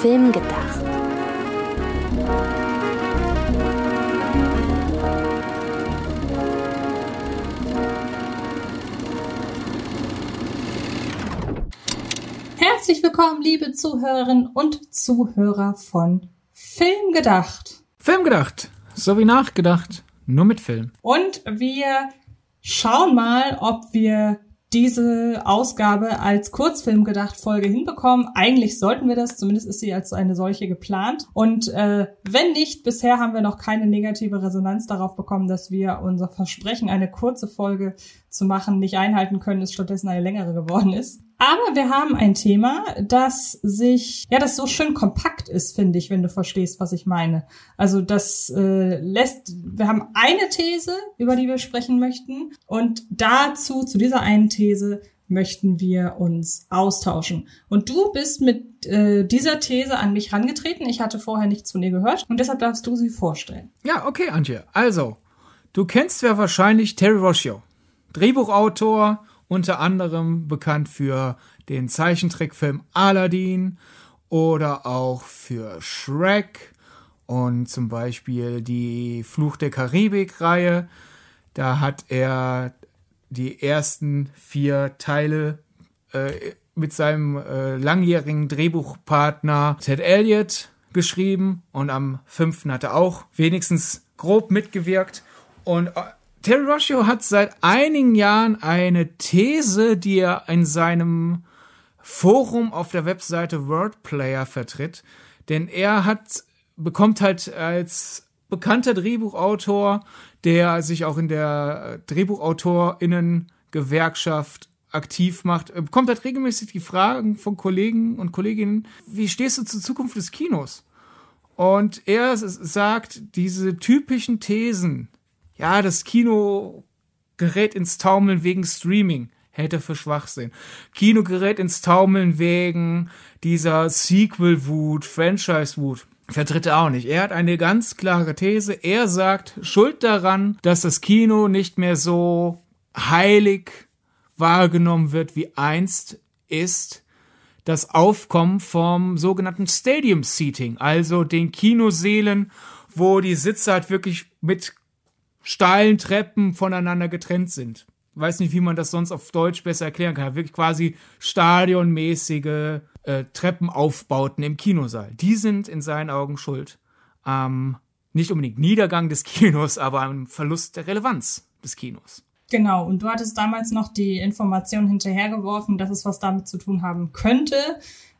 Film gedacht. Herzlich willkommen, liebe Zuhörerinnen und Zuhörer von Film gedacht. Film gedacht, so wie nachgedacht, nur mit Film. Und wir schauen mal, ob wir diese Ausgabe als Kurzfilm gedacht Folge hinbekommen. Eigentlich sollten wir das, zumindest ist sie als eine solche geplant. Und äh, wenn nicht, bisher haben wir noch keine negative Resonanz darauf bekommen, dass wir unser Versprechen, eine kurze Folge zu machen, nicht einhalten können, es stattdessen eine längere geworden ist. Aber wir haben ein Thema, das sich, ja, das so schön kompakt ist, finde ich, wenn du verstehst, was ich meine. Also das äh, lässt, wir haben eine These, über die wir sprechen möchten, und dazu, zu dieser einen These, möchten wir uns austauschen. Und du bist mit äh, dieser These an mich rangetreten. Ich hatte vorher nichts von ihr gehört und deshalb darfst du sie vorstellen. Ja, okay, Antje. Also, du kennst ja wahrscheinlich Terry Rossio, Drehbuchautor, unter anderem bekannt für den Zeichentrickfilm Aladdin oder auch für Shrek und zum Beispiel die Fluch der Karibik-Reihe. Da hat er die ersten vier Teile äh, mit seinem äh, langjährigen Drehbuchpartner Ted Elliott geschrieben und am fünften hat er auch wenigstens grob mitgewirkt. Und äh, Terry Rossio hat seit einigen Jahren eine These, die er in seinem Forum auf der Webseite Wordplayer vertritt, denn er hat bekommt halt als bekannter Drehbuchautor, der sich auch in der Drehbuchautorinnen-Gewerkschaft aktiv macht, bekommt halt regelmäßig die Fragen von Kollegen und Kolleginnen, wie stehst du zur Zukunft des Kinos? Und er sagt, diese typischen Thesen, ja, das Kino gerät ins Taumeln wegen Streaming. Hätte für Schwachsinn. Kino gerät ins Taumeln wegen dieser Sequel-Wut, Franchise-Wut. Vertritt er auch nicht. Er hat eine ganz klare These. Er sagt, Schuld daran, dass das Kino nicht mehr so heilig wahrgenommen wird wie einst ist das Aufkommen vom sogenannten Stadium Seating, also den Kinoseelen, wo die Sitze halt wirklich mit steilen Treppen voneinander getrennt sind. Weiß nicht, wie man das sonst auf Deutsch besser erklären kann. Wirklich quasi stadionmäßige äh, Treppenaufbauten im Kinosaal. Die sind in seinen Augen schuld am nicht unbedingt Niedergang des Kinos, aber am Verlust der Relevanz des Kinos. Genau, und du hattest damals noch die Information hinterhergeworfen, dass es was damit zu tun haben könnte,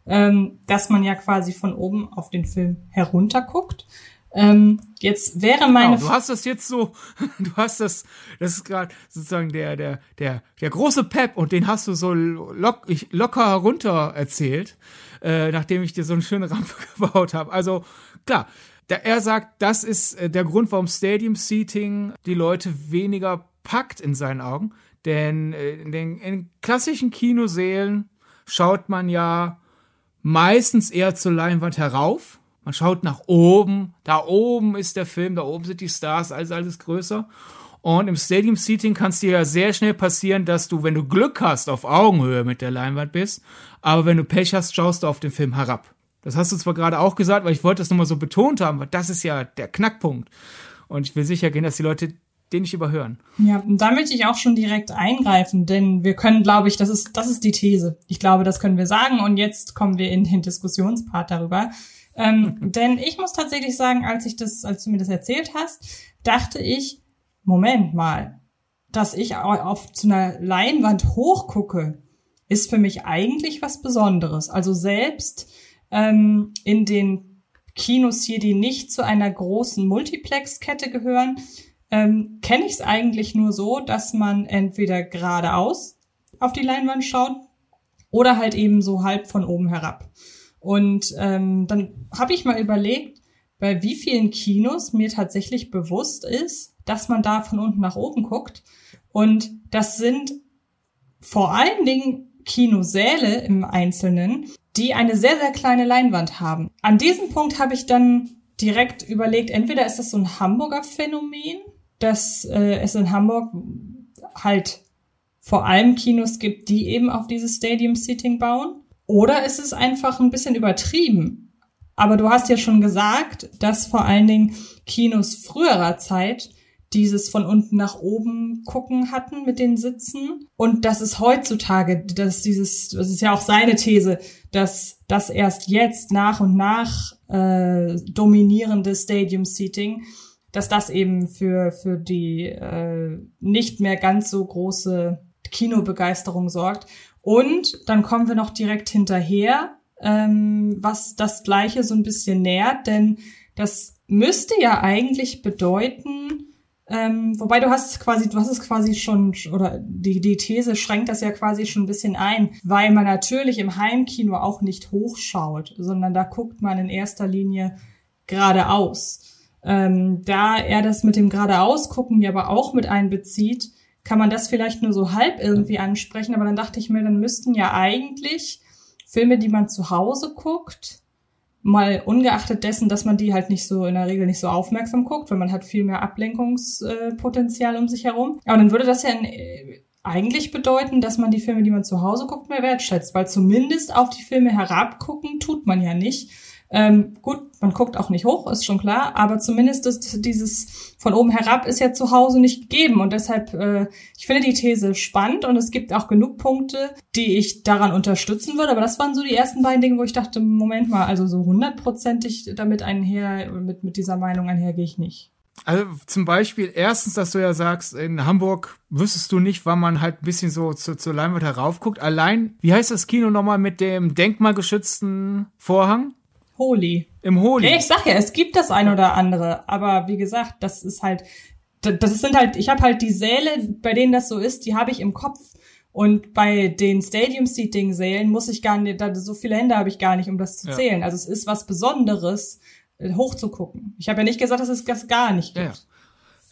ähm, dass man ja quasi von oben auf den Film herunterguckt. Ähm, jetzt wäre meine. Genau, du hast das jetzt so, du hast das, das ist gerade sozusagen der, der, der, der große Pep und den hast du so lock, ich, locker herunter erzählt, äh, nachdem ich dir so eine schöne Rampe gebaut habe. Also klar, der, er sagt, das ist äh, der Grund, warum Stadium Seating die Leute weniger packt in seinen Augen. Denn äh, in den in klassischen Kinosälen schaut man ja meistens eher zur Leinwand herauf man schaut nach oben, da oben ist der Film, da oben sind die Stars, alles, alles größer. Und im Stadium Seating kann es dir ja sehr schnell passieren, dass du, wenn du Glück hast, auf Augenhöhe mit der Leinwand bist, aber wenn du Pech hast, schaust du auf den Film herab. Das hast du zwar gerade auch gesagt, weil ich wollte das nochmal so betont haben, weil das ist ja der Knackpunkt. Und ich will sicher gehen, dass die Leute den nicht überhören. Ja, und da möchte ich auch schon direkt eingreifen, denn wir können, glaube ich, das ist, das ist die These. Ich glaube, das können wir sagen und jetzt kommen wir in den Diskussionspart darüber. Ähm, denn ich muss tatsächlich sagen, als ich das, als du mir das erzählt hast, dachte ich, Moment mal, dass ich auf zu einer Leinwand hochgucke, ist für mich eigentlich was Besonderes. Also selbst ähm, in den Kinos hier, die nicht zu einer großen Multiplex-Kette gehören, ähm, kenne ich es eigentlich nur so, dass man entweder geradeaus auf die Leinwand schaut oder halt eben so halb von oben herab. Und ähm, dann habe ich mal überlegt, bei wie vielen Kinos mir tatsächlich bewusst ist, dass man da von unten nach oben guckt. Und das sind vor allen Dingen Kinosäle im Einzelnen, die eine sehr, sehr kleine Leinwand haben. An diesem Punkt habe ich dann direkt überlegt, entweder ist das so ein Hamburger Phänomen, dass äh, es in Hamburg halt vor allem Kinos gibt, die eben auf dieses Stadium Seating bauen. Oder ist es einfach ein bisschen übertrieben? Aber du hast ja schon gesagt, dass vor allen Dingen Kinos früherer Zeit dieses von unten nach oben gucken hatten mit den Sitzen. Und das ist heutzutage, dass dieses, das ist ja auch seine These, dass das erst jetzt nach und nach äh, dominierende Stadium Seating, dass das eben für, für die äh, nicht mehr ganz so große Kinobegeisterung sorgt. Und dann kommen wir noch direkt hinterher, ähm, was das Gleiche so ein bisschen nährt, denn das müsste ja eigentlich bedeuten, ähm, wobei du hast quasi, du hast es quasi schon, oder die, die These schränkt das ja quasi schon ein bisschen ein, weil man natürlich im Heimkino auch nicht hochschaut, sondern da guckt man in erster Linie geradeaus. Ähm, da er das mit dem geradeaus gucken ja aber auch mit einbezieht, kann man das vielleicht nur so halb irgendwie ansprechen, aber dann dachte ich mir, dann müssten ja eigentlich Filme, die man zu Hause guckt, mal ungeachtet dessen, dass man die halt nicht so in der Regel nicht so aufmerksam guckt, weil man hat viel mehr Ablenkungspotenzial um sich herum. Aber dann würde das ja äh, eigentlich bedeuten, dass man die Filme, die man zu Hause guckt, mehr wertschätzt, weil zumindest auf die Filme herabgucken tut man ja nicht. Ähm, gut, man guckt auch nicht hoch, ist schon klar, aber zumindest ist dieses von oben herab ist ja zu Hause nicht gegeben und deshalb, äh, ich finde die These spannend und es gibt auch genug Punkte, die ich daran unterstützen würde, aber das waren so die ersten beiden Dinge, wo ich dachte, Moment mal, also so hundertprozentig damit einher, mit, mit dieser Meinung einher gehe ich nicht. Also zum Beispiel erstens, dass du ja sagst, in Hamburg wüsstest du nicht, wann man halt ein bisschen so zu, zur Leinwand heraufguckt. Allein, wie heißt das Kino nochmal mit dem denkmalgeschützten Vorhang? Holy. Im Holy. Ja, ich sag ja, es gibt das ein oder andere, aber wie gesagt, das ist halt, das sind halt, ich habe halt die Säle, bei denen das so ist, die habe ich im Kopf. Und bei den Stadium Seating Sälen muss ich gar nicht, so viele Hände habe ich gar nicht, um das zu zählen. Ja. Also es ist was Besonderes, äh, hochzugucken. Ich habe ja nicht gesagt, dass es das gar nicht gibt.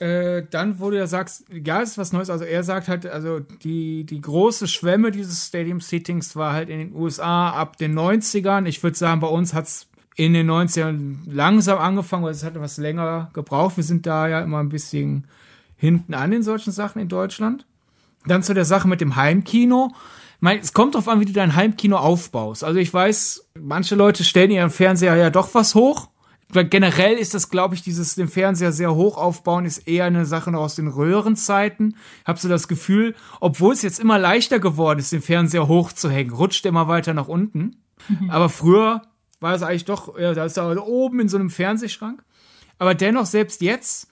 Ja. Äh, dann, wo du ja sagst, ja, ist was Neues. Also er sagt halt, also die, die große Schwemme dieses Stadium Seatings war halt in den USA ab den 90ern. Ich würde sagen, bei uns hat's in den 90ern langsam angefangen, weil es hat etwas länger gebraucht. Wir sind da ja immer ein bisschen hinten an in solchen Sachen in Deutschland. Dann zu der Sache mit dem Heimkino. Mein, es kommt darauf an, wie du dein Heimkino aufbaust. Also ich weiß, manche Leute stellen ihren Fernseher ja doch was hoch. Generell ist das, glaube ich, dieses den Fernseher sehr hoch aufbauen, ist eher eine Sache noch aus den Röhrenzeiten. Ich habe so das Gefühl, obwohl es jetzt immer leichter geworden ist, den Fernseher hochzuhängen, rutscht immer weiter nach unten. Mhm. Aber früher war es eigentlich doch, ja, da ist er oben in so einem Fernsehschrank. Aber dennoch, selbst jetzt,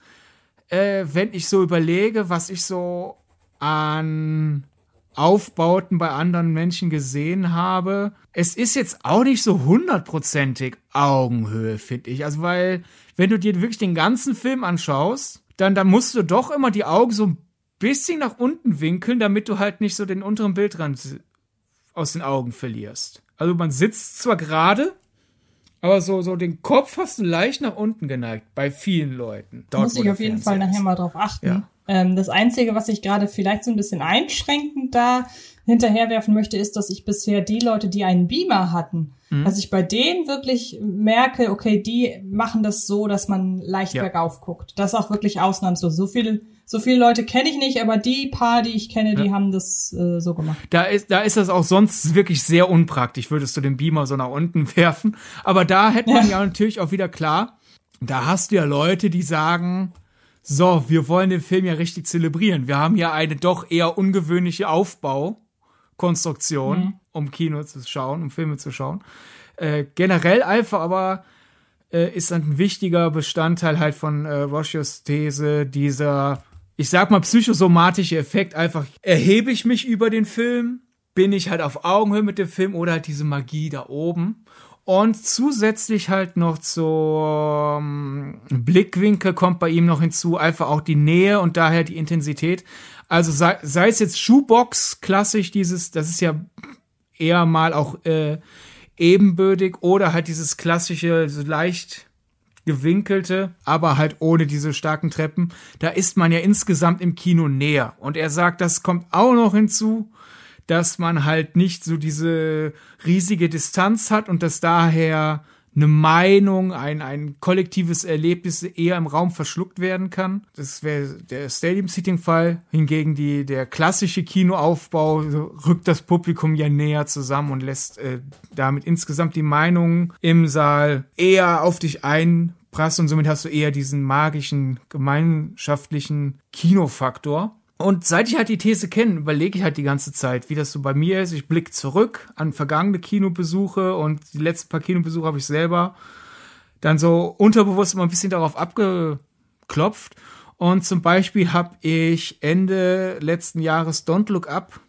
äh, wenn ich so überlege, was ich so an Aufbauten bei anderen Menschen gesehen habe, es ist jetzt auch nicht so hundertprozentig Augenhöhe, finde ich. Also, weil, wenn du dir wirklich den ganzen Film anschaust, dann, dann musst du doch immer die Augen so ein bisschen nach unten winkeln, damit du halt nicht so den unteren Bildrand aus den Augen verlierst. Also man sitzt zwar gerade, aber so, so den Kopf hast du leicht nach unten geneigt bei vielen Leuten. Dort, Muss ich auf jeden Fall nachher mal drauf achten. Ja. Ähm, das Einzige, was ich gerade vielleicht so ein bisschen einschränkend da hinterherwerfen möchte, ist, dass ich bisher die Leute, die einen Beamer hatten, mhm. dass ich bei denen wirklich merke, okay, die machen das so, dass man leicht ja. bergauf guckt. Das ist auch wirklich ausnahmslos. So viel so viele Leute kenne ich nicht, aber die paar, die ich kenne, die haben das äh, so gemacht. Da ist, da ist das auch sonst wirklich sehr unpraktisch, würdest du den Beamer so nach unten werfen. Aber da hätte man ja. ja natürlich auch wieder klar, da hast du ja Leute, die sagen, so, wir wollen den Film ja richtig zelebrieren. Wir haben ja eine doch eher ungewöhnliche Aufbaukonstruktion, mhm. um Kino zu schauen, um Filme zu schauen. Äh, generell einfach aber äh, ist ein wichtiger Bestandteil halt von äh, Roshios These dieser ich sag mal, psychosomatische Effekt einfach, erhebe ich mich über den Film, bin ich halt auf Augenhöhe mit dem Film oder halt diese Magie da oben. Und zusätzlich halt noch zum Blickwinkel kommt bei ihm noch hinzu, einfach auch die Nähe und daher die Intensität. Also sei, sei es jetzt Shoebox, klassisch dieses, das ist ja eher mal auch äh, ebenbürtig oder halt dieses klassische, so leicht gewinkelte, aber halt ohne diese starken Treppen. Da ist man ja insgesamt im Kino näher. Und er sagt, das kommt auch noch hinzu, dass man halt nicht so diese riesige Distanz hat und dass daher eine Meinung, ein, ein kollektives Erlebnis eher im Raum verschluckt werden kann. Das wäre der Stadium-Seating-Fall. Hingegen die, der klassische Kinoaufbau rückt das Publikum ja näher zusammen und lässt äh, damit insgesamt die Meinungen im Saal eher auf dich einprassen und somit hast du eher diesen magischen, gemeinschaftlichen Kinofaktor. Und seit ich halt die These kenne, überlege ich halt die ganze Zeit, wie das so bei mir ist. Ich blicke zurück an vergangene Kinobesuche und die letzten paar Kinobesuche habe ich selber dann so unterbewusst immer ein bisschen darauf abgeklopft. Und zum Beispiel habe ich Ende letzten Jahres Don't Look Up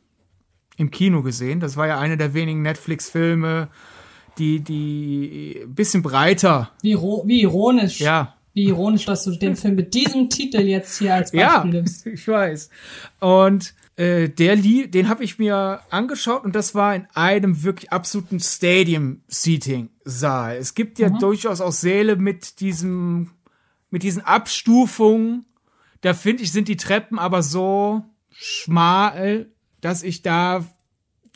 im Kino gesehen. Das war ja einer der wenigen Netflix-Filme, die, die ein bisschen breiter. Wie, wie ironisch. Ja, wie ironisch, dass du den Film mit diesem Titel jetzt hier als Beispiel ja, nimmst. ich weiß. Und äh, der Lie den habe ich mir angeschaut und das war in einem wirklich absoluten Stadium-Seating-Saal. Es gibt ja mhm. durchaus auch Säle mit diesem, mit diesen Abstufungen. Da finde ich, sind die Treppen aber so schmal, dass ich da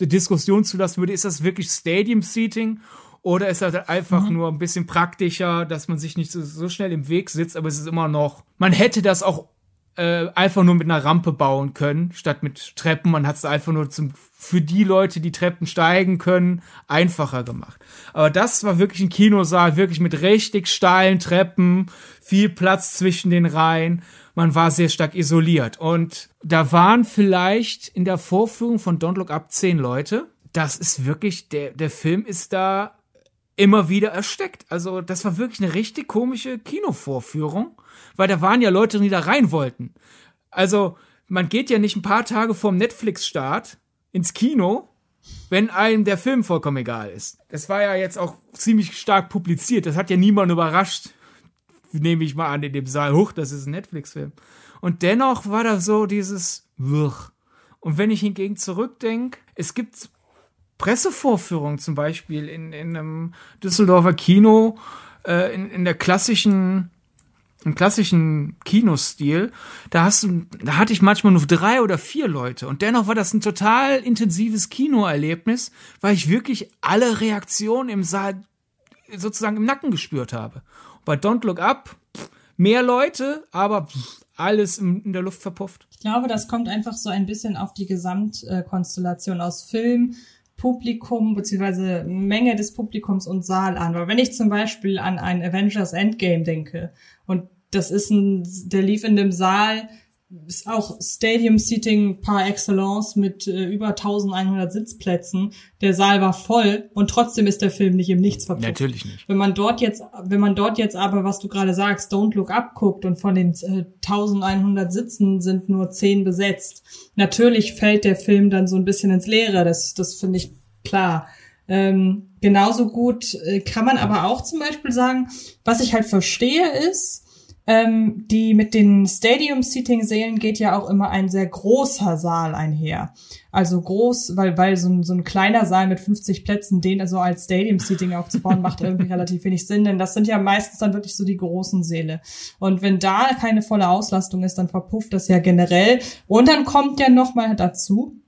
eine Diskussion zulassen würde. Ist das wirklich Stadium-Seating oder ist das einfach mhm. nur ein bisschen praktischer, dass man sich nicht so, so, schnell im Weg sitzt, aber es ist immer noch, man hätte das auch äh, einfach nur mit einer Rampe bauen können, statt mit Treppen. Man hat es einfach nur zum, für die Leute, die Treppen steigen können, einfacher gemacht. Aber das war wirklich ein Kinosaal, wirklich mit richtig steilen Treppen, viel Platz zwischen den Reihen. Man war sehr stark isoliert. Und da waren vielleicht in der Vorführung von Don't Look Up zehn Leute. Das ist wirklich, der, der Film ist da immer wieder ersteckt. Also das war wirklich eine richtig komische Kinovorführung, weil da waren ja Leute, die da rein wollten. Also man geht ja nicht ein paar Tage vorm Netflix-Start ins Kino, wenn einem der Film vollkommen egal ist. Das war ja jetzt auch ziemlich stark publiziert. Das hat ja niemand überrascht. Nehme ich mal an in dem Saal. Huch, das ist ein Netflix-Film. Und dennoch war da so dieses Wirr. Und wenn ich hingegen zurückdenke, es gibt Pressevorführung zum Beispiel in, in einem Düsseldorfer Kino, äh, in, in der klassischen im klassischen Kinostil, da hast du, da hatte ich manchmal nur drei oder vier Leute und dennoch war das ein total intensives Kinoerlebnis, weil ich wirklich alle Reaktionen im Saal sozusagen im Nacken gespürt habe. bei Don't Look Up mehr Leute, aber alles in der Luft verpufft. Ich glaube, das kommt einfach so ein bisschen auf die Gesamtkonstellation aus Film, Publikum beziehungsweise Menge des Publikums und Saal an. Weil wenn ich zum Beispiel an ein Avengers Endgame denke und das ist ein, der lief in dem Saal, ist auch Stadium Seating par excellence mit äh, über 1100 Sitzplätzen. Der Saal war voll und trotzdem ist der Film nicht im Nichts verpufft. Natürlich nicht. Wenn man dort jetzt, wenn man dort jetzt aber, was du gerade sagst, Don't Look Up guckt und von den äh, 1100 Sitzen sind nur 10 besetzt. Natürlich fällt der Film dann so ein bisschen ins Leere. Das, das finde ich klar. Ähm, genauso gut äh, kann man aber auch zum Beispiel sagen, was ich halt verstehe ist, ähm, die mit den Stadium-Seating-Sälen geht ja auch immer ein sehr großer Saal einher. Also groß, weil, weil so ein, so ein kleiner Saal mit 50 Plätzen, den also als Stadium-Seating aufzubauen, macht irgendwie relativ wenig Sinn, denn das sind ja meistens dann wirklich so die großen Säle. Und wenn da keine volle Auslastung ist, dann verpufft das ja generell. Und dann kommt ja noch mal dazu,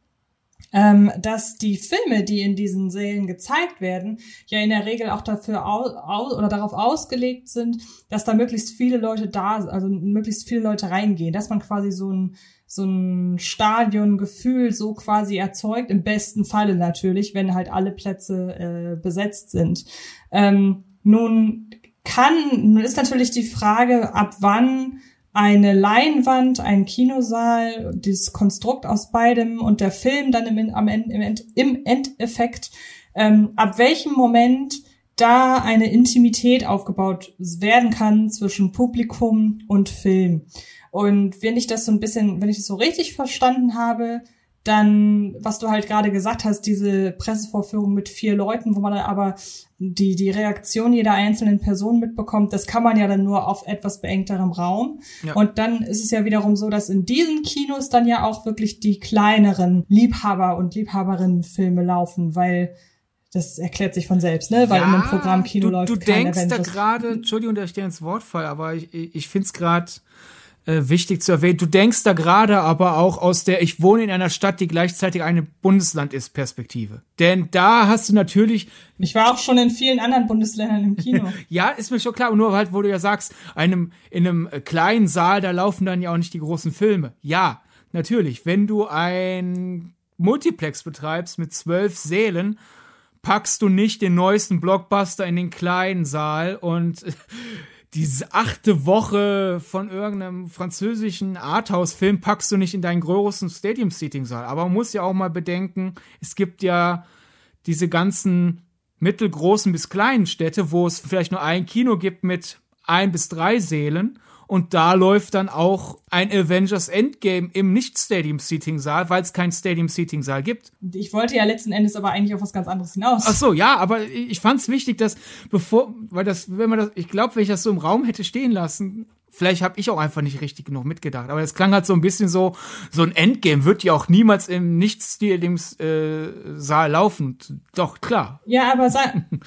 dass die Filme, die in diesen Sälen gezeigt werden, ja in der Regel auch dafür au, au, oder darauf ausgelegt sind, dass da möglichst viele Leute da, also möglichst viele Leute reingehen, dass man quasi so ein so ein Stadiongefühl so quasi erzeugt, im besten Falle natürlich, wenn halt alle Plätze äh, besetzt sind. Ähm, nun kann, nun ist natürlich die Frage, ab wann eine Leinwand, ein Kinosaal, dieses Konstrukt aus beidem und der Film dann im, am End, im, End, im Endeffekt, ähm, ab welchem Moment da eine Intimität aufgebaut werden kann zwischen Publikum und Film. Und wenn ich das so ein bisschen, wenn ich das so richtig verstanden habe, dann, was du halt gerade gesagt hast, diese Pressevorführung mit vier Leuten, wo man dann aber die, die Reaktion jeder einzelnen Person mitbekommt, das kann man ja dann nur auf etwas beengterem Raum. Ja. Und dann ist es ja wiederum so, dass in diesen Kinos dann ja auch wirklich die kleineren Liebhaber- und Liebhaberinnenfilme laufen, weil das erklärt sich von selbst, ne? Weil ja, in einem Programm Kino du, läuft Du denkst Event, da gerade, Entschuldigung, dass ich dir ins Wort fall, aber ich, ich finde es gerade äh, wichtig zu erwähnen. Du denkst da gerade aber auch aus der Ich wohne in einer Stadt, die gleichzeitig ein Bundesland ist, Perspektive. Denn da hast du natürlich. Ich war auch schon in vielen anderen Bundesländern im Kino. ja, ist mir schon klar. Nur halt, wo du ja sagst, einem, in einem kleinen Saal, da laufen dann ja auch nicht die großen Filme. Ja, natürlich. Wenn du ein Multiplex betreibst mit zwölf Sälen, packst du nicht den neuesten Blockbuster in den kleinen Saal und diese achte Woche von irgendeinem französischen Arthouse-Film packst du nicht in deinen großen Stadium-Seating-Saal. Aber man muss ja auch mal bedenken, es gibt ja diese ganzen mittelgroßen bis kleinen Städte, wo es vielleicht nur ein Kino gibt mit ein bis drei Sälen und da läuft dann auch ein Avengers Endgame im Nicht-Stadium-Seating-Saal, weil es keinen Stadium-Seating-Saal gibt. Ich wollte ja letzten Endes aber eigentlich auf was ganz anderes hinaus. Ach so, ja, aber ich fand es wichtig, dass bevor, weil das, wenn man das, ich glaube, wenn ich das so im Raum hätte stehen lassen, Vielleicht habe ich auch einfach nicht richtig genug mitgedacht. Aber es klang halt so ein bisschen so, so ein Endgame wird ja auch niemals im Nicht-Saal äh, laufen. Doch, klar. Ja, aber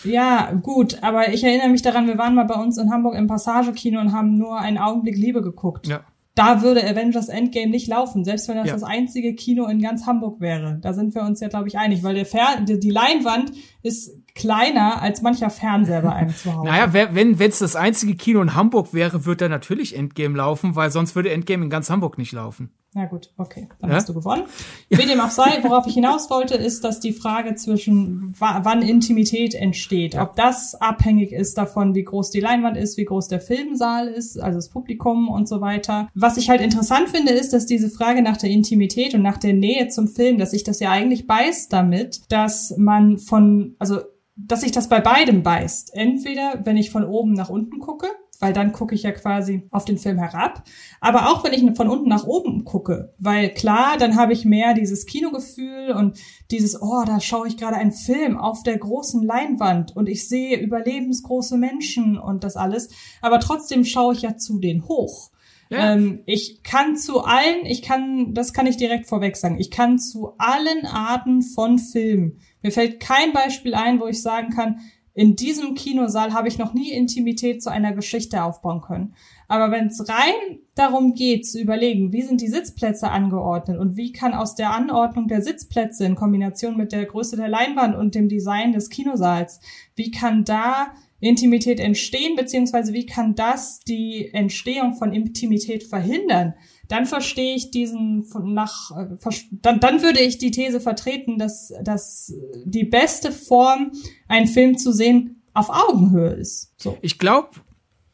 ja, gut. Aber ich erinnere mich daran, wir waren mal bei uns in Hamburg im Passagekino und haben nur einen Augenblick Liebe geguckt. Ja da würde Avengers Endgame nicht laufen, selbst wenn das ja. das einzige Kino in ganz Hamburg wäre. Da sind wir uns ja, glaube ich, einig, weil der Fer die Leinwand ist kleiner als mancher Fernseher bei einem zu Hause. Naja, wenn es das einzige Kino in Hamburg wäre, würde da natürlich Endgame laufen, weil sonst würde Endgame in ganz Hamburg nicht laufen. Na gut, okay, dann ja? hast du gewonnen. Wie dem auch sei, worauf ich hinaus wollte, ist, dass die Frage zwischen wann Intimität entsteht, ja. ob das abhängig ist davon, wie groß die Leinwand ist, wie groß der Filmsaal ist, also das Publikum und so weiter. Was ich halt interessant finde, ist, dass diese Frage nach der Intimität und nach der Nähe zum Film, dass sich das ja eigentlich beißt damit, dass man von, also dass sich das bei beidem beißt. Entweder, wenn ich von oben nach unten gucke, weil dann gucke ich ja quasi auf den Film herab. Aber auch wenn ich von unten nach oben gucke, weil klar, dann habe ich mehr dieses Kinogefühl und dieses, oh, da schaue ich gerade einen Film auf der großen Leinwand und ich sehe überlebensgroße Menschen und das alles. Aber trotzdem schaue ich ja zu denen hoch. Ja. Ähm, ich kann zu allen, ich kann, das kann ich direkt vorweg sagen, ich kann zu allen Arten von Filmen. Mir fällt kein Beispiel ein, wo ich sagen kann, in diesem Kinosaal habe ich noch nie Intimität zu einer Geschichte aufbauen können. Aber wenn es rein darum geht, zu überlegen, wie sind die Sitzplätze angeordnet und wie kann aus der Anordnung der Sitzplätze in Kombination mit der Größe der Leinwand und dem Design des Kinosaals, wie kann da Intimität entstehen, beziehungsweise wie kann das die Entstehung von Intimität verhindern? dann verstehe ich diesen nach äh, dann, dann würde ich die These vertreten, dass dass die beste Form, einen Film zu sehen, auf Augenhöhe ist. So. Ich glaube,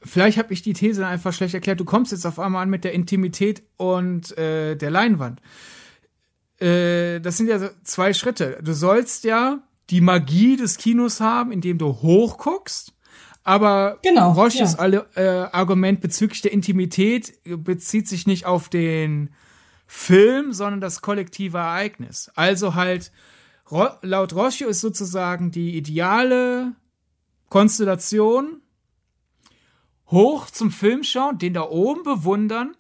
vielleicht habe ich die These einfach schlecht erklärt. Du kommst jetzt auf einmal an mit der Intimität und äh, der Leinwand. Äh, das sind ja zwei Schritte. Du sollst ja die Magie des Kinos haben, indem du hochguckst aber genau, Roches ja. äh, Argument bezüglich der Intimität bezieht sich nicht auf den Film, sondern das kollektive Ereignis. Also halt, Ro laut Roche ist sozusagen die ideale Konstellation hoch zum Film schauen, den da oben bewundern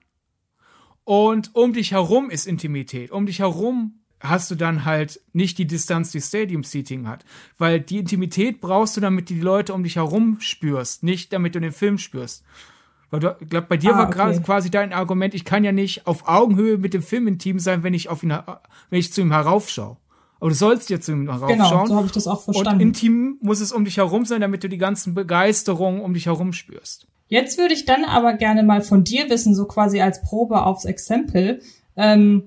und um dich herum ist Intimität. Um dich herum hast du dann halt nicht die Distanz, die Stadium Seating hat. Weil die Intimität brauchst du, damit die Leute um dich herum spürst, nicht damit du den Film spürst. Weil du, ich glaube, bei dir ah, war okay. quasi dein Argument, ich kann ja nicht auf Augenhöhe mit dem Film intim sein, wenn ich auf ihn, wenn ich zu ihm heraufschaue. Aber du sollst ja zu ihm heraufschauen. Genau, so habe ich das auch verstanden. Und intim muss es um dich herum sein, damit du die ganzen Begeisterungen um dich herum spürst. Jetzt würde ich dann aber gerne mal von dir wissen, so quasi als Probe aufs Exempel. Ähm,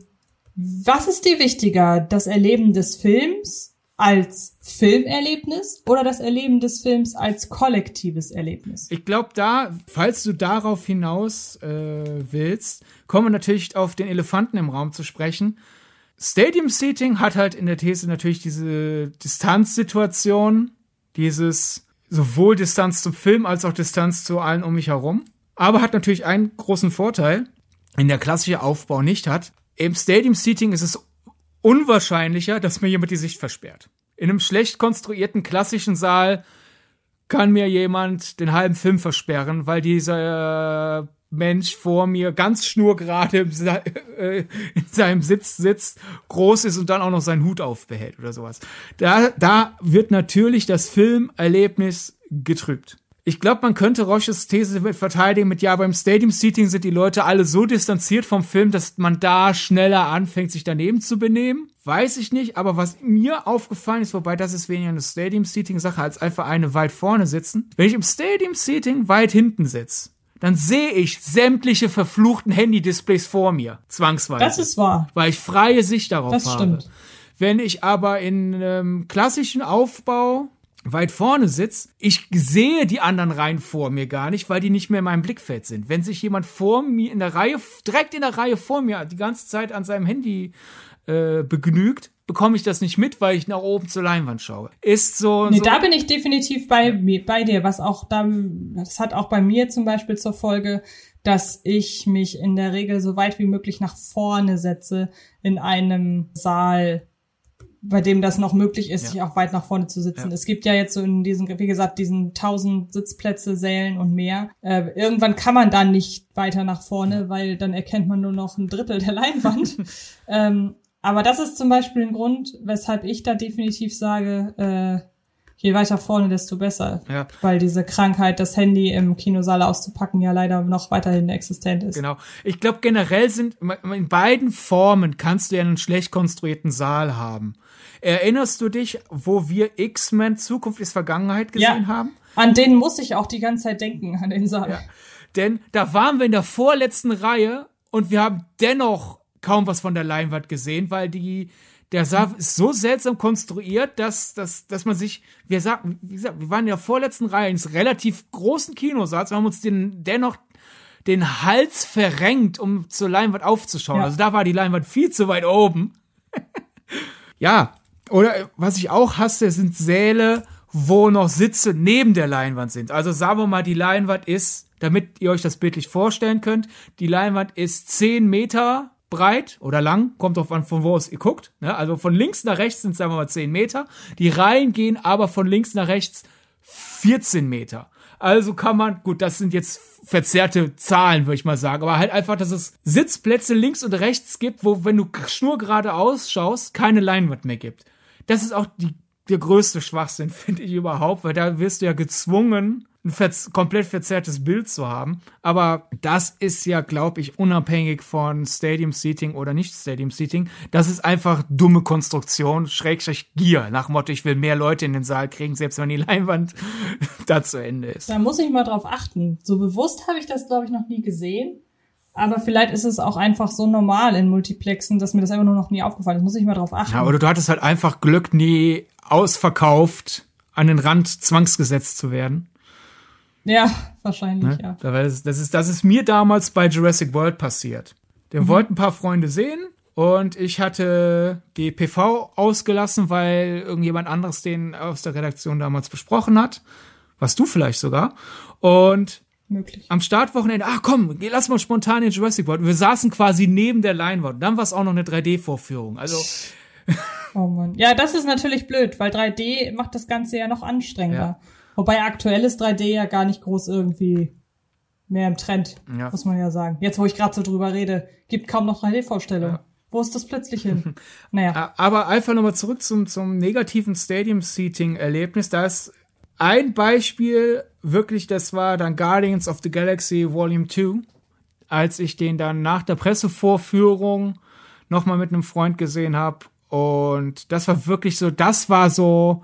was ist dir wichtiger, das Erleben des Films als Filmerlebnis oder das Erleben des Films als kollektives Erlebnis? Ich glaube, da, falls du darauf hinaus äh, willst, kommen wir natürlich auf den Elefanten im Raum zu sprechen. Stadium Seating hat halt in der These natürlich diese Distanzsituation, dieses sowohl Distanz zum Film als auch Distanz zu allen um mich herum. Aber hat natürlich einen großen Vorteil, den der klassische Aufbau nicht hat. Im Stadium Seating ist es unwahrscheinlicher, dass mir jemand die Sicht versperrt. In einem schlecht konstruierten klassischen Saal kann mir jemand den halben Film versperren, weil dieser äh, Mensch vor mir ganz schnurgerade äh, in seinem Sitz sitzt, groß ist und dann auch noch seinen Hut aufbehält oder sowas. Da, da wird natürlich das Filmerlebnis getrübt. Ich glaube, man könnte Roches These verteidigen mit, ja, beim Stadium Seating sind die Leute alle so distanziert vom Film, dass man da schneller anfängt, sich daneben zu benehmen. Weiß ich nicht, aber was mir aufgefallen ist, wobei das ist weniger eine Stadium Seating Sache als einfach eine weit vorne sitzen. Wenn ich im Stadium Seating weit hinten sitze, dann sehe ich sämtliche verfluchten Handy-Displays vor mir, zwangsweise. Das ist wahr. Weil ich freie Sicht darauf Das habe. stimmt. Wenn ich aber in ähm, klassischen Aufbau weit vorne sitze, ich sehe die anderen Reihen vor mir gar nicht, weil die nicht mehr in meinem Blickfeld sind. Wenn sich jemand vor mir in der Reihe, direkt in der Reihe vor mir die ganze Zeit an seinem Handy äh, begnügt, bekomme ich das nicht mit, weil ich nach oben zur Leinwand schaue. Ist so. Nee, so da bin ich definitiv bei, mir- bei dir, was auch da, das hat auch bei mir zum Beispiel zur Folge, dass ich mich in der Regel so weit wie möglich nach vorne setze in einem Saal, bei dem das noch möglich ist, Ja. sich auch weit nach vorne zu sitzen. Ja. Es gibt ja jetzt so in diesen, wie gesagt, diesen tausend Sitzplätze, Sälen und mehr. Äh, irgendwann kann man dann nicht weiter nach vorne, weil dann erkennt man nur noch ein Drittel der Leinwand. ähm, aber das ist zum Beispiel ein Grund, weshalb ich da definitiv sage, äh, je weiter vorne, desto besser. Ja. Weil diese Krankheit, das Handy im Kinosaal auszupacken, ja leider noch weiterhin existent ist. Genau. Ich glaube, generell sind in beiden Formen kannst du ja einen schlecht konstruierten Saal haben. Erinnerst du dich, wo wir X-Men Zukunft ist Vergangenheit gesehen Ja. haben? An den muss ich auch die ganze Zeit denken, an den Saal. Ja. Denn da waren wir in der vorletzten Reihe und wir haben dennoch kaum was von der Leinwand gesehen, weil die der Saal ist so seltsam konstruiert, dass, dass, dass man sich, wir sagen, wie gesagt, wir waren in der vorletzten Reihe eines relativ großen Kinosaals, wir haben uns den dennoch den Hals verrenkt, um zur Leinwand aufzuschauen. Ja. Also da war die Leinwand viel zu weit oben. ja, oder was ich auch hasse, sind Säle, wo noch Sitze neben der Leinwand sind. Also sagen wir mal, die Leinwand ist, damit ihr euch das bildlich vorstellen könnt, die Leinwand ist 10 Meter breit oder lang, kommt drauf an, von wo aus ihr guckt. Ne? Also von links nach rechts sind sagen wir mal, 10 Meter. Die Reihen gehen aber von links nach rechts 14 Meter. Also kann man, gut, das sind jetzt verzerrte Zahlen, würde ich mal sagen, aber halt einfach, dass es Sitzplätze links und rechts gibt, wo, wenn du schnurgerade ausschaust, keine Leinwand mehr gibt. Das ist auch die, der größte Schwachsinn, finde ich überhaupt, weil da wirst du ja gezwungen, ein verz komplett verzerrtes Bild zu haben. Aber das ist ja, glaube ich, unabhängig von Stadium Seating oder nicht Stadium Seating. Das ist einfach dumme Konstruktion, Schrägstrich Gier. Nach Motto, ich will mehr Leute in den Saal kriegen, selbst wenn die Leinwand da zu Ende ist. Da muss ich mal drauf achten. So bewusst habe ich das, glaube ich, noch nie gesehen. Aber vielleicht ist es auch einfach so normal in Multiplexen, dass mir das einfach nur noch nie aufgefallen ist. Muss ich mal drauf achten. Ja, oder du hattest halt einfach Glück, nie ausverkauft an den Rand zwangsgesetzt zu werden. Ja, wahrscheinlich, Ne? ja. Das, ist, das, ist, das ist mir damals bei Jurassic World passiert. Der wollten ein paar Freunde sehen und ich hatte die PV ausgelassen, weil irgendjemand anderes den aus der Redaktion damals besprochen hat. Was du vielleicht sogar. Und Möglich. am Startwochenende, ach komm, lass mal spontan in Jurassic World. Wir saßen quasi neben der Leinwand. Dann war es auch noch eine 3D-Vorführung. Also, Oh Mann. Ja, das ist natürlich blöd, weil 3D macht das Ganze ja noch anstrengender. Ja. Wobei aktuell ist 3D ja gar nicht groß irgendwie mehr im Trend, Ja. muss man ja sagen. Jetzt, wo ich gerade so drüber rede, gibt kaum noch 3D-Vorstellungen. Wo ist das plötzlich hin? naja. Aber einfach nochmal zurück zum, zum negativen Stadium-Seating-Erlebnis. Da ist ein Beispiel wirklich, das war dann Guardians of the Galaxy Volume 2, als ich den dann nach der Pressevorführung nochmal mit einem Freund gesehen habe. Und das war wirklich so, das war so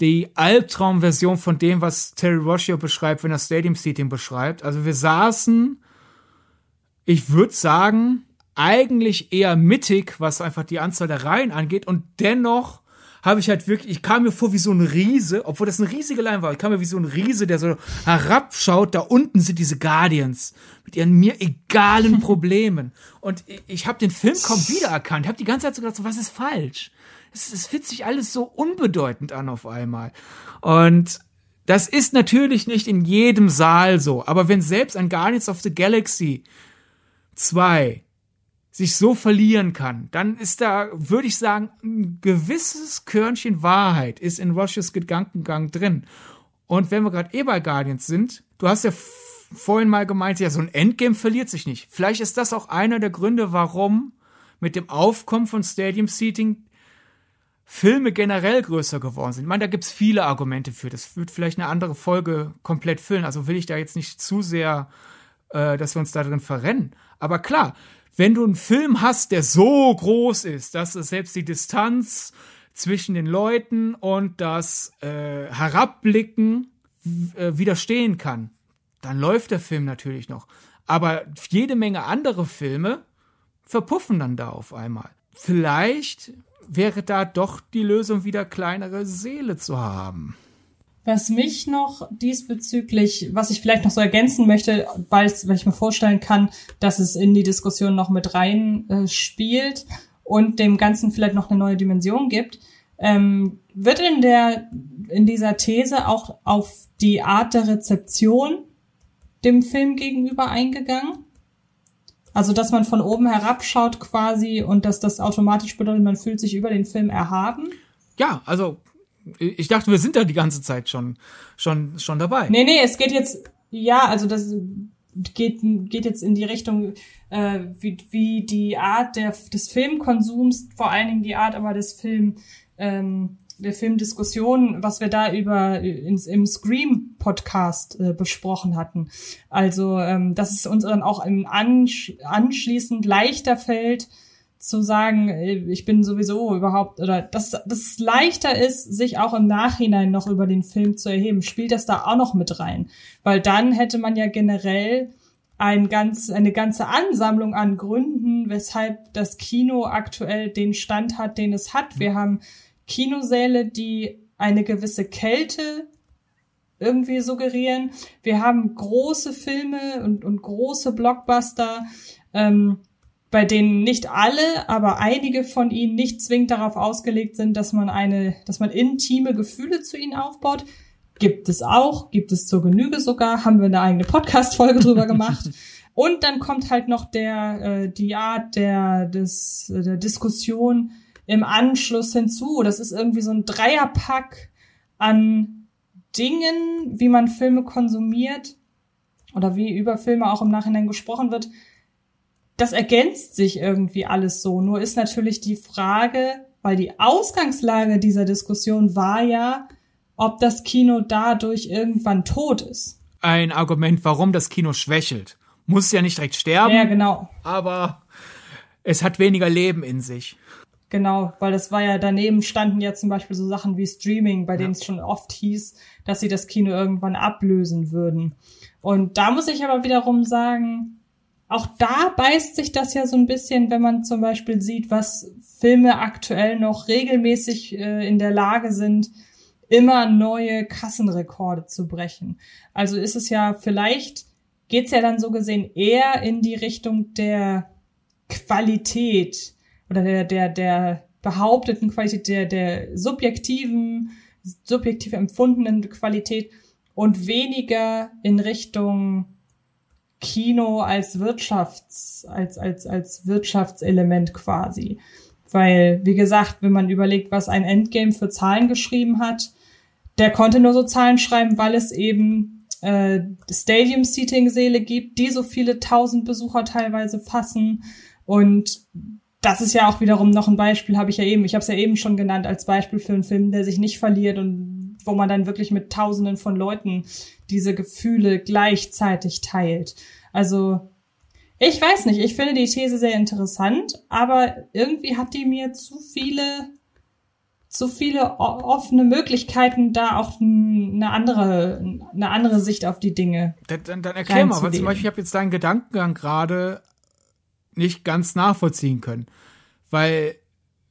die Albtraumversion von dem, was Terry Rossio beschreibt, wenn er Stadium Seating beschreibt. Also wir saßen, ich würde sagen, eigentlich eher mittig, was einfach die Anzahl der Reihen angeht. Und dennoch habe ich halt wirklich, ich kam mir vor wie so ein Riese, obwohl das eine riesige Leinwand war, ich kam mir wie so ein Riese, der so herabschaut, da unten sind diese Guardians mit ihren mir egalen Problemen. Und ich, ich habe den Film kaum wiedererkannt, habe die ganze Zeit so gedacht, so, was ist falsch? Es, es fühlt sich alles so unbedeutend an auf einmal. Und das ist natürlich nicht in jedem Saal so, aber wenn selbst ein Guardians of the Galaxy 2 sich so verlieren kann, dann ist da, würde ich sagen, ein gewisses Körnchen Wahrheit ist in Rushes Gedankengang drin. Und wenn wir gerade eh bei Guardians sind, du hast ja vorhin mal gemeint, ja, so ein Endgame verliert sich nicht. Vielleicht ist das auch einer der Gründe, warum mit dem Aufkommen von Stadium Seating Filme generell größer geworden sind. Ich meine, da gibt's viele Argumente für. Das wird vielleicht eine andere Folge komplett füllen. Also will ich da jetzt nicht zu sehr, äh, dass wir uns da drin verrennen. Aber klar, wenn du einen Film hast, der so groß ist, dass es selbst die Distanz zwischen den Leuten und das äh, Herabblicken äh, widerstehen kann, dann läuft der Film natürlich noch. Aber jede Menge andere Filme verpuffen dann da auf einmal. Vielleicht wäre da doch die Lösung, wieder kleinere Seele zu haben. Was mich noch diesbezüglich, was ich vielleicht noch so ergänzen möchte, weil, ich mir vorstellen kann, dass es in die Diskussion noch mit rein äh, spielt und dem Ganzen vielleicht noch eine neue Dimension gibt, ähm, wird in der in dieser These auch auf die Art der Rezeption dem Film gegenüber eingegangen? Also, dass man von oben herabschaut quasi und dass das automatisch bedeutet, man fühlt sich über den Film erhaben? Ja, also ich dachte, wir sind da die ganze Zeit schon, schon, schon dabei. Nee, nee, es geht jetzt, ja, also das geht, geht jetzt in die Richtung, äh, wie, wie die Art der, des Filmkonsums, vor allen Dingen die Art aber des Film, ähm, der Filmdiskussion, was wir da über ins, im Scream-Podcast äh, besprochen hatten. Also, ähm, dass es uns dann auch im Ansch anschließend leichter fällt, zu sagen, äh, ich bin sowieso überhaupt, oder dass, dass es leichter ist, sich auch im Nachhinein noch über den Film zu erheben, spielt das da auch noch mit rein. Weil dann hätte man ja generell ein ganz, eine ganze Ansammlung an Gründen, weshalb das Kino aktuell den Stand hat, den es hat. Wir haben Kinosäle, die eine gewisse Kälte irgendwie suggerieren. Wir haben große Filme und, und große Blockbuster, ähm, bei denen nicht alle, aber einige von ihnen nicht zwingend darauf ausgelegt sind, dass man eine, dass man intime Gefühle zu ihnen aufbaut. Gibt es auch, gibt es zur Genüge sogar, haben wir eine eigene Podcast-Folge drüber gemacht. Und dann kommt halt noch der, äh, die Art der, des, der Diskussion, im Anschluss hinzu. Das ist irgendwie so ein Dreierpack an Dingen, wie man Filme konsumiert oder wie über Filme auch im Nachhinein gesprochen wird. Das ergänzt sich irgendwie alles so. Nur ist natürlich die Frage, weil die Ausgangslage dieser Diskussion war ja, ob das Kino dadurch irgendwann tot ist. Ein Argument, warum das Kino schwächelt. Muss ja nicht direkt sterben. Ja, genau. Aber es hat weniger Leben in sich. Genau, weil das war ja daneben standen ja zum Beispiel so Sachen wie Streaming, bei denen es schon oft hieß, dass sie das Kino irgendwann ablösen würden. Und da muss ich aber wiederum sagen, auch da beißt sich das ja so ein bisschen, wenn man zum Beispiel sieht, was Filme aktuell noch regelmäßig äh, in der Lage sind, immer neue Kassenrekorde zu brechen. Also ist es ja vielleicht, geht's ja dann so gesehen eher in die Richtung der Qualität oder der, der, der behaupteten Qualität, der, der subjektiven, subjektiv empfundenen Qualität und weniger in Richtung Kino als Wirtschafts, als, als, als Wirtschaftselement quasi. Weil, wie gesagt, wenn man überlegt, was ein Endgame für Zahlen geschrieben hat, der konnte nur so Zahlen schreiben, weil es eben äh, Stadium-Seating-Säle gibt, die so viele tausend Besucher teilweise fassen. Und das ist ja auch wiederum noch ein Beispiel, habe ich ja eben, ich habe es ja eben schon genannt, als Beispiel für einen Film, der sich nicht verliert und wo man dann wirklich mit Tausenden von Leuten diese Gefühle gleichzeitig teilt. Also ich weiß nicht, ich finde die These sehr interessant, aber irgendwie hat die mir zu viele zu viele offene Möglichkeiten, da auch eine andere, eine andere Sicht auf die Dinge. Dann, dann, dann erklär mal, weil zum Beispiel, ich habe jetzt deinen Gedankengang gerade nicht ganz nachvollziehen können. Weil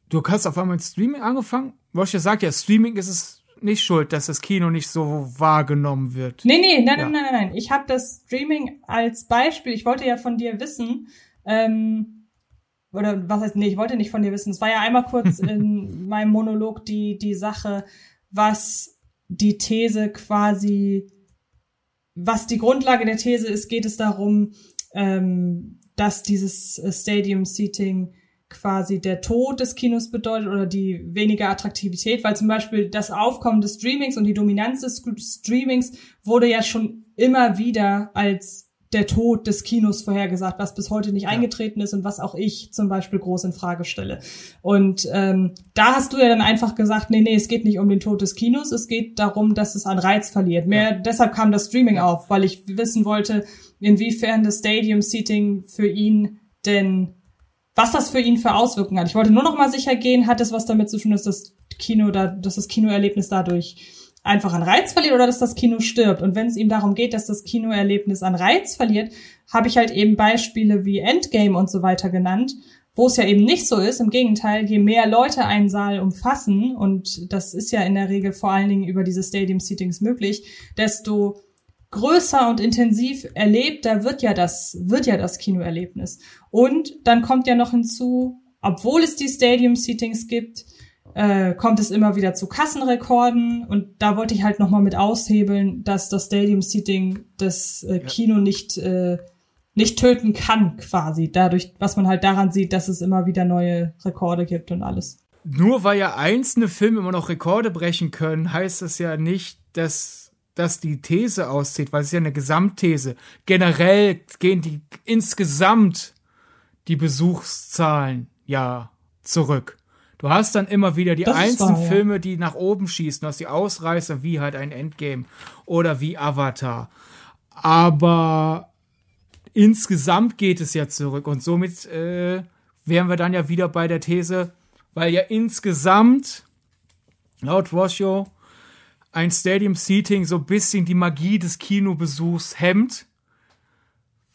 du hast auf einmal mit Streaming angefangen. Wosch sagt ja, Streaming ist es nicht schuld, dass das Kino nicht so wahrgenommen wird. Nee, nee, nein, ja. nein, nein, nein, nein. Ich habe das Streaming als Beispiel. Ich wollte ja von dir wissen, ähm, oder was heißt, nee, ich wollte nicht von dir wissen. Es war ja einmal kurz in meinem Monolog die, die Sache, was die These quasi, was die Grundlage der These ist, geht es darum, ähm, dass dieses Stadium Seating quasi der Tod des Kinos bedeutet oder die weniger Attraktivität, weil zum Beispiel das Aufkommen des Streamings und die Dominanz des Streamings wurde ja schon immer wieder als der Tod des Kinos vorhergesagt, was bis heute nicht ja. eingetreten ist und was auch ich zum Beispiel groß in Frage stelle. Und ähm, da hast du ja dann einfach gesagt, nee, nee, es geht nicht um den Tod des Kinos, es geht darum, dass es an Reiz verliert. Mehr, ja. deshalb kam das Streaming ja. auf, weil ich wissen wollte, inwiefern das Stadium Seating für ihn denn, was das für ihn für Auswirkungen hat. Ich wollte nur noch mal sicher gehen, hat es was damit zu tun, dass das Kino da, dass das Kinoerlebnis dadurch einfach an Reiz verliert oder dass das Kino stirbt. Und wenn es ihm darum geht, dass das Kinoerlebnis an Reiz verliert, habe ich halt eben Beispiele wie Endgame und so weiter genannt, wo es ja eben nicht so ist. Im Gegenteil, je mehr Leute einen Saal umfassen, und das ist ja in der Regel vor allen Dingen über diese Stadium-Seatings möglich, desto größer und intensiv erlebter wird ja das, wird ja das Kinoerlebnis. Und dann kommt ja noch hinzu, obwohl es die Stadium-Seatings gibt, äh, kommt es immer wieder zu Kassenrekorden und da wollte ich halt nochmal mit aushebeln, dass das Stadium Seating das äh, Kino nicht äh, nicht töten kann quasi dadurch, was man halt daran sieht, dass es immer wieder neue Rekorde gibt und alles. Nur weil ja einzelne Filme immer noch Rekorde brechen können, heißt das ja nicht, dass dass die These auszieht, weil es ist ja eine Gesamtthese. Generell gehen die insgesamt die Besuchszahlen ja zurück. Du hast dann immer wieder die das einzelnen wahr, Filme, die nach oben schießen. Du hast die Ausreißer wie halt ein Endgame oder wie Avatar. Aber insgesamt geht es ja zurück und somit äh, wären wir dann ja wieder bei der These, weil ja insgesamt laut Roscio ein Stadium Seating so ein bisschen die Magie des Kinobesuchs hemmt,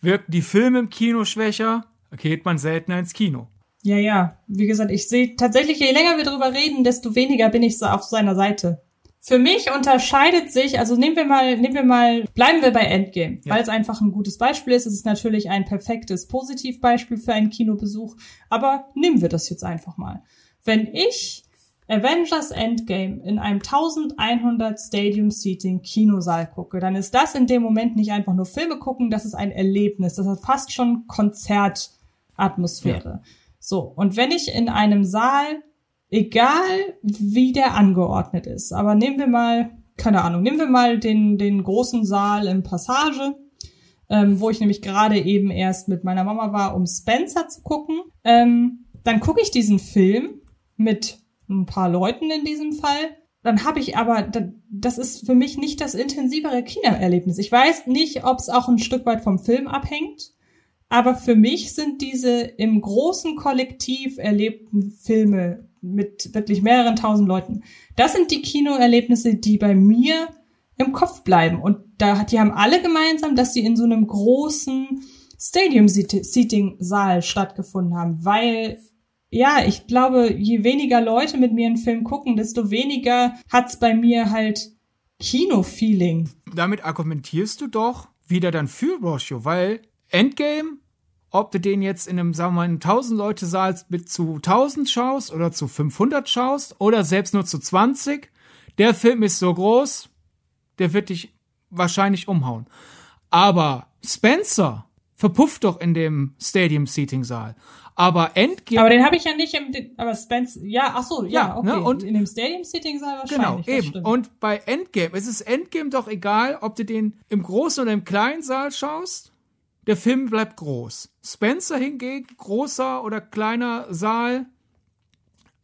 wirken die Filme im Kino schwächer, geht man seltener ins Kino. Ja, ja. Wie gesagt, ich sehe tatsächlich, je länger wir drüber reden, desto weniger bin ich so auf seiner Seite. Für mich unterscheidet sich, also nehmen wir mal, nehmen wir mal, bleiben wir bei Endgame, ja. weil es einfach ein gutes Beispiel ist. Es ist natürlich ein perfektes Positivbeispiel für einen Kinobesuch, aber nehmen wir das jetzt einfach mal. Wenn ich Avengers Endgame in einem 1100 Stadium Seating Kinosaal gucke, dann ist das in dem Moment nicht einfach nur Filme gucken, das ist ein Erlebnis. Das hat fast schon Konzertatmosphäre. Ja. So, und wenn ich in einem Saal, egal wie der angeordnet ist, aber nehmen wir mal, keine Ahnung, nehmen wir mal den, den großen Saal im Passage, ähm, wo ich nämlich gerade eben erst mit meiner Mama war, um Spencer zu gucken, ähm, dann gucke ich diesen Film mit ein paar Leuten in diesem Fall. Dann habe ich aber, das ist für mich nicht das intensivere Kinoerlebnis. Ich weiß nicht, ob es auch ein Stück weit vom Film abhängt. Aber für mich sind diese im großen Kollektiv erlebten Filme mit wirklich mehreren tausend Leuten, das sind die Kinoerlebnisse, die bei mir im Kopf bleiben. Und da, die haben alle gemeinsam, dass sie in so einem großen Stadium-Seating-Saal stattgefunden haben, weil ja, ich glaube, je weniger Leute mit mir einen Film gucken, desto weniger hat's bei mir halt Kino-Feeling. Damit argumentierst du doch wieder dann für Rosho, weil Endgame, ob du den jetzt in einem, sagen wir mal, 1000 Leute Saal mit zu 1000 schaust oder zu 500 schaust oder selbst nur zu 20, der Film ist so groß, der wird dich wahrscheinlich umhauen. Aber Spencer verpufft doch in dem Stadium Seating Saal. Aber Endgame. Aber den habe ich ja nicht im, aber Spencer, ja, ach so, ja, ja okay. Ne, und in dem Stadium Seating Saal wahrscheinlich. Genau, eben. Und bei Endgame, es ist Endgame doch egal, ob du den im großen oder im kleinen Saal schaust der Film bleibt groß. Spencer hingegen, großer oder kleiner Saal,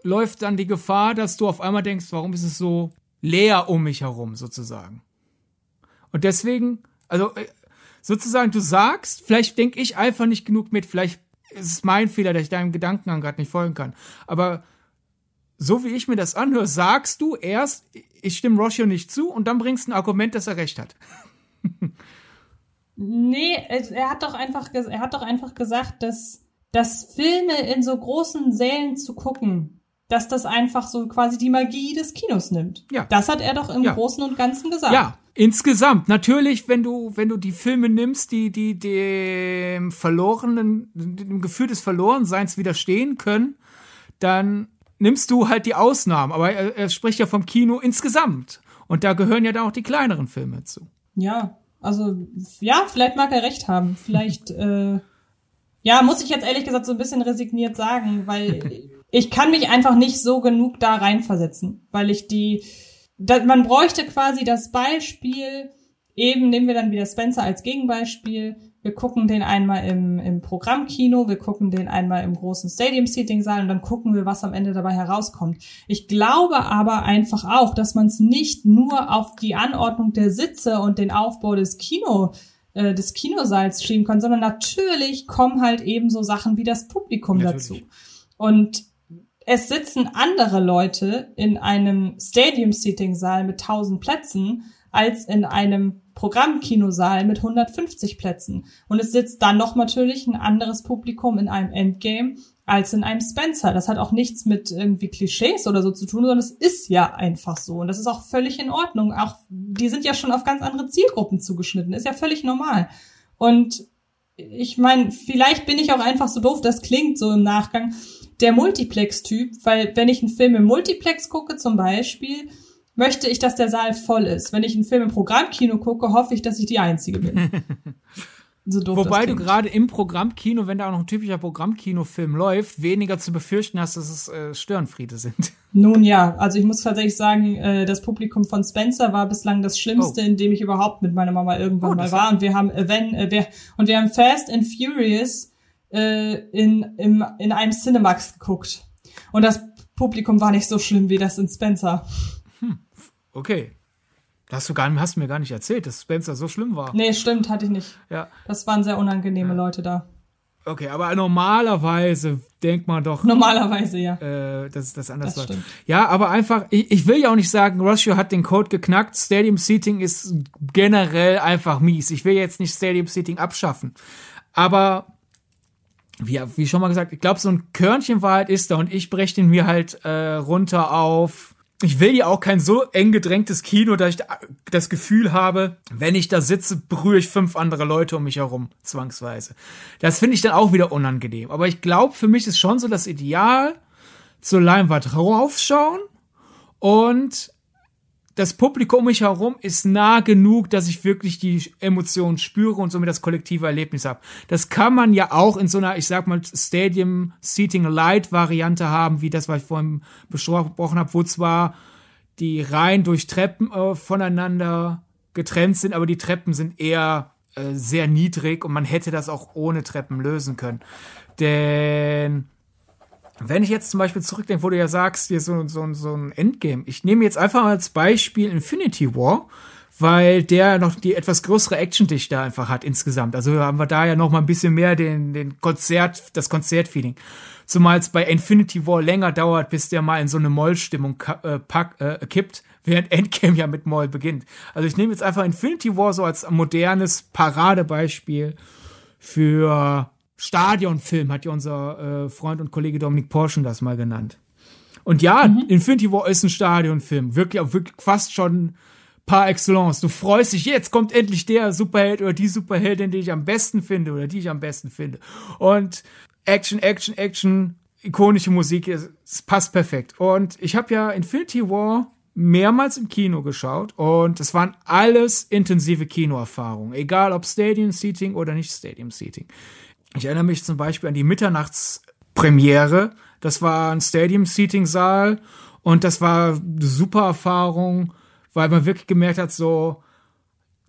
läuft dann die Gefahr, dass du auf einmal denkst, warum ist es so leer um mich herum, sozusagen. Und deswegen, also äh, sozusagen, du sagst, vielleicht denke ich einfach nicht genug mit, vielleicht ist es mein Fehler, dass ich deinem Gedankengang gerade nicht folgen kann. Aber so wie ich mir das anhöre, sagst du erst, ich stimme Roshio nicht zu und dann bringst du ein Argument, dass er recht hat. Nee, er hat doch einfach, er hat doch einfach gesagt, dass, dass Filme in so großen Sälen zu gucken, dass das einfach so quasi die Magie des Kinos nimmt. Ja. Das hat er doch im ja. Großen und Ganzen gesagt. Ja, insgesamt. Natürlich, wenn du, wenn du die Filme nimmst, die, die dem verlorenen, dem Gefühl des Verlorenseins widerstehen können, dann nimmst du halt die Ausnahmen. Aber er, er spricht ja vom Kino insgesamt. Und da gehören ja dann auch die kleineren Filme zu. Ja, also, ja, vielleicht mag er recht haben. Vielleicht, äh, ja, muss ich jetzt ehrlich gesagt so ein bisschen resigniert sagen, weil ich kann mich einfach nicht so genug da reinversetzen, weil ich die, man bräuchte quasi das Beispiel, eben nehmen wir dann wieder Spencer als Gegenbeispiel, wir gucken den einmal im, im Programmkino, wir gucken den einmal im großen Stadium-Seating-Saal und dann gucken wir, was am Ende dabei herauskommt. Ich glaube aber einfach auch, dass man es nicht nur auf die Anordnung der Sitze und den Aufbau des Kino äh, des Kinosaals schieben kann, sondern natürlich kommen halt eben so Sachen wie das Publikum natürlich. dazu. Und es sitzen andere Leute in einem Stadium-Seating-Saal mit 1000 Plätzen als in einem Programmkinosaal mit 150 Plätzen. Und es sitzt dann noch natürlich ein anderes Publikum in einem Endgame als in einem Spencer. Das hat auch nichts mit irgendwie Klischees oder so zu tun, sondern es ist ja einfach so. Und das ist auch völlig in Ordnung. Auch die sind ja schon auf ganz andere Zielgruppen zugeschnitten. Ist ja völlig normal. Und ich meine, vielleicht bin ich auch einfach so doof, das klingt so im Nachgang, der Multiplex-Typ, weil wenn ich einen Film im Multiplex gucke zum Beispiel, möchte ich, dass der Saal voll ist. Wenn ich einen Film im Programmkino gucke, hoffe ich, dass ich die Einzige bin. So Wobei du gerade im Programmkino, wenn da auch noch ein typischer Programmkinofilm läuft, weniger zu befürchten hast, dass es äh, Störenfriede sind. Nun ja, also ich muss tatsächlich sagen, äh, das Publikum von Spencer war bislang das Schlimmste, oh. in dem ich überhaupt mit meiner Mama irgendwann oh, mal war. Und wir haben äh, wenn äh, wir, und wir haben Fast and Furious äh, in im, in einem Cinemax geguckt. Und das Publikum war nicht so schlimm wie das in Spencer. Okay. Hast du, gar, hast du mir gar nicht erzählt, dass Spencer so schlimm war. Nee, stimmt, hatte ich nicht. Ja. Das waren sehr unangenehme ja. Leute da. Okay, aber normalerweise denkt man doch. Normalerweise, ja. Äh, dass das anders das war. Ja, aber einfach, ich, ich will ja auch nicht sagen, Rossio hat den Code geknackt. Stadium Seating ist generell einfach mies. Ich will jetzt nicht Stadium Seating abschaffen. Aber wie, wie schon mal gesagt, ich glaube, so ein Körnchen Wahrheit ist da und ich breche den mir halt äh, runter auf ich will ja auch kein so eng gedrängtes Kino, dass ich das Gefühl habe, wenn ich da sitze, berühre ich fünf andere Leute um mich herum, zwangsweise. Das finde ich dann auch wieder unangenehm. Aber ich glaube, für mich ist schon so das Ideal, zur Leinwand raufschauen und das Publikum um mich herum ist nah genug, dass ich wirklich die Emotionen spüre und somit das kollektive Erlebnis habe. Das kann man ja auch in so einer, ich sag mal, Stadium Seating Light Variante haben, wie das, was ich vorhin besprochen habe, wo zwar die Reihen durch Treppen äh, voneinander getrennt sind, aber die Treppen sind eher äh, sehr niedrig und man hätte das auch ohne Treppen lösen können. Denn wenn ich jetzt zum Beispiel zurückdenke, wo du ja sagst, hier so, so, so ein Endgame. Ich nehme jetzt einfach als Beispiel Infinity War, weil der noch die etwas größere Actiondichte einfach hat insgesamt. Also haben wir da ja noch mal ein bisschen mehr den, den Konzert, das Konzertfeeling. Zumal es bei Infinity War länger dauert, bis der mal in so eine Moll-Stimmung äh, äh, kippt, während Endgame ja mit Moll beginnt. Also ich nehme jetzt einfach Infinity War so als modernes Paradebeispiel für Stadionfilm, hat ja unser äh, Freund und Kollege Dominik Porschen das mal genannt. Und ja, mhm. Infinity War ist ein Stadionfilm. Wirklich, wirklich fast schon par excellence. Du freust dich, jetzt kommt endlich der Superheld oder die Superheldin, die ich am besten finde oder die ich am besten finde. Und Action, Action, Action, ikonische Musik, es passt perfekt. Und ich habe ja Infinity War mehrmals im Kino geschaut und es waren alles intensive Kinoerfahrungen, egal ob Stadium Seating oder nicht Stadium Seating. Ich erinnere mich zum Beispiel an die Mitternachtspremiere. Das war ein Stadium-Seating-Saal und das war eine super Erfahrung, weil man wirklich gemerkt hat, so,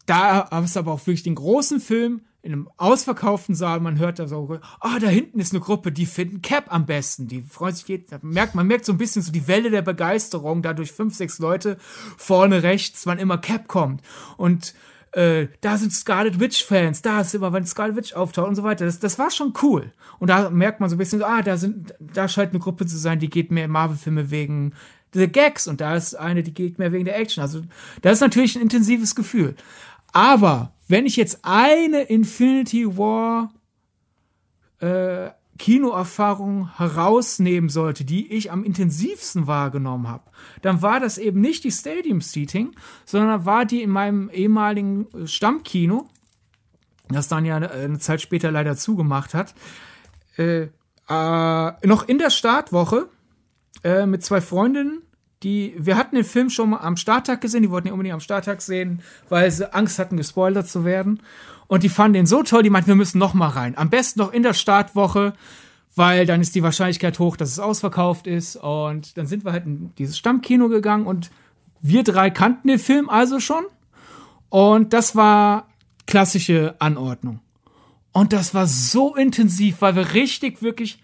da hast du aber auch wirklich den großen Film in einem ausverkauften Saal, man hört da so, ah, oh, da hinten ist eine Gruppe, die finden Cap am besten, die freuen sich, geht, merkt, man merkt so ein bisschen so die Welle der Begeisterung, da durch fünf, sechs Leute vorne rechts, wann immer Cap kommt. Und äh, da sind Scarlet Witch-Fans, da ist immer, wenn Scarlet Witch auftaucht und so weiter. Das, das war schon cool. Und da merkt man so ein bisschen, ah, da sind, da scheint eine Gruppe zu sein, die geht mehr Marvel-Filme wegen der Gags und da ist eine, die geht mehr wegen der Action. Also, das ist natürlich ein intensives Gefühl. Aber wenn ich jetzt eine Infinity War äh, Kinoerfahrung herausnehmen sollte, die ich am intensivsten wahrgenommen habe, dann war das eben nicht die Stadium Seating, sondern war die in meinem ehemaligen Stammkino, das dann ja eine Zeit später leider zugemacht hat, äh, äh, noch in der Startwoche äh, mit zwei Freundinnen, die, wir hatten den Film schon mal am Starttag gesehen, die wollten ihn unbedingt am Starttag sehen, weil sie Angst hatten, gespoilert zu werden. Und die fanden den so toll, die meinten, wir müssen noch mal rein. Am besten noch in der Startwoche, weil dann ist die Wahrscheinlichkeit hoch, dass es ausverkauft ist. Und dann sind wir halt in dieses Stammkino gegangen und wir drei kannten den Film also schon. Und das war klassische Anordnung. Und das war so intensiv, weil wir richtig, wirklich,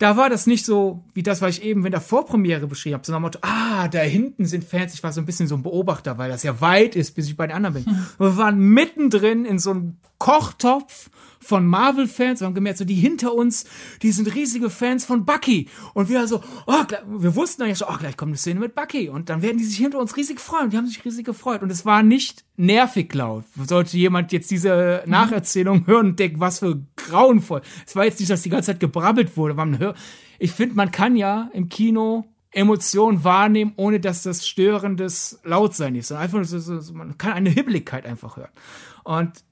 da war das nicht so, wie das, was ich eben in der Vorpremiere beschrieben habe, sondern Motto, ah, da hinten sind Fans. Ich war so ein bisschen so ein Beobachter, weil das ja weit ist, bis ich bei den anderen bin. Mhm. Wir waren mittendrin in so einem Kochtopf von Marvel-Fans. Wir haben gemerkt, so die hinter uns, die sind riesige Fans von Bucky. Und wir so, oh, wir wussten eigentlich schon, oh, gleich kommt eine Szene mit Bucky. Und dann werden die sich hinter uns riesig freuen. Die haben sich riesig gefreut. Und es war nicht nervig laut. Sollte jemand jetzt diese Nacherzählung hören und denken, was für grauenvoll. Es war jetzt nicht, dass die ganze Zeit gebrabbelt wurde. Ich finde, man kann ja im Kino Emotionen wahrnehmen, ohne dass das störendes Lautsein ist. Einfach man kann eine Hibbeligkeit einfach hören. Und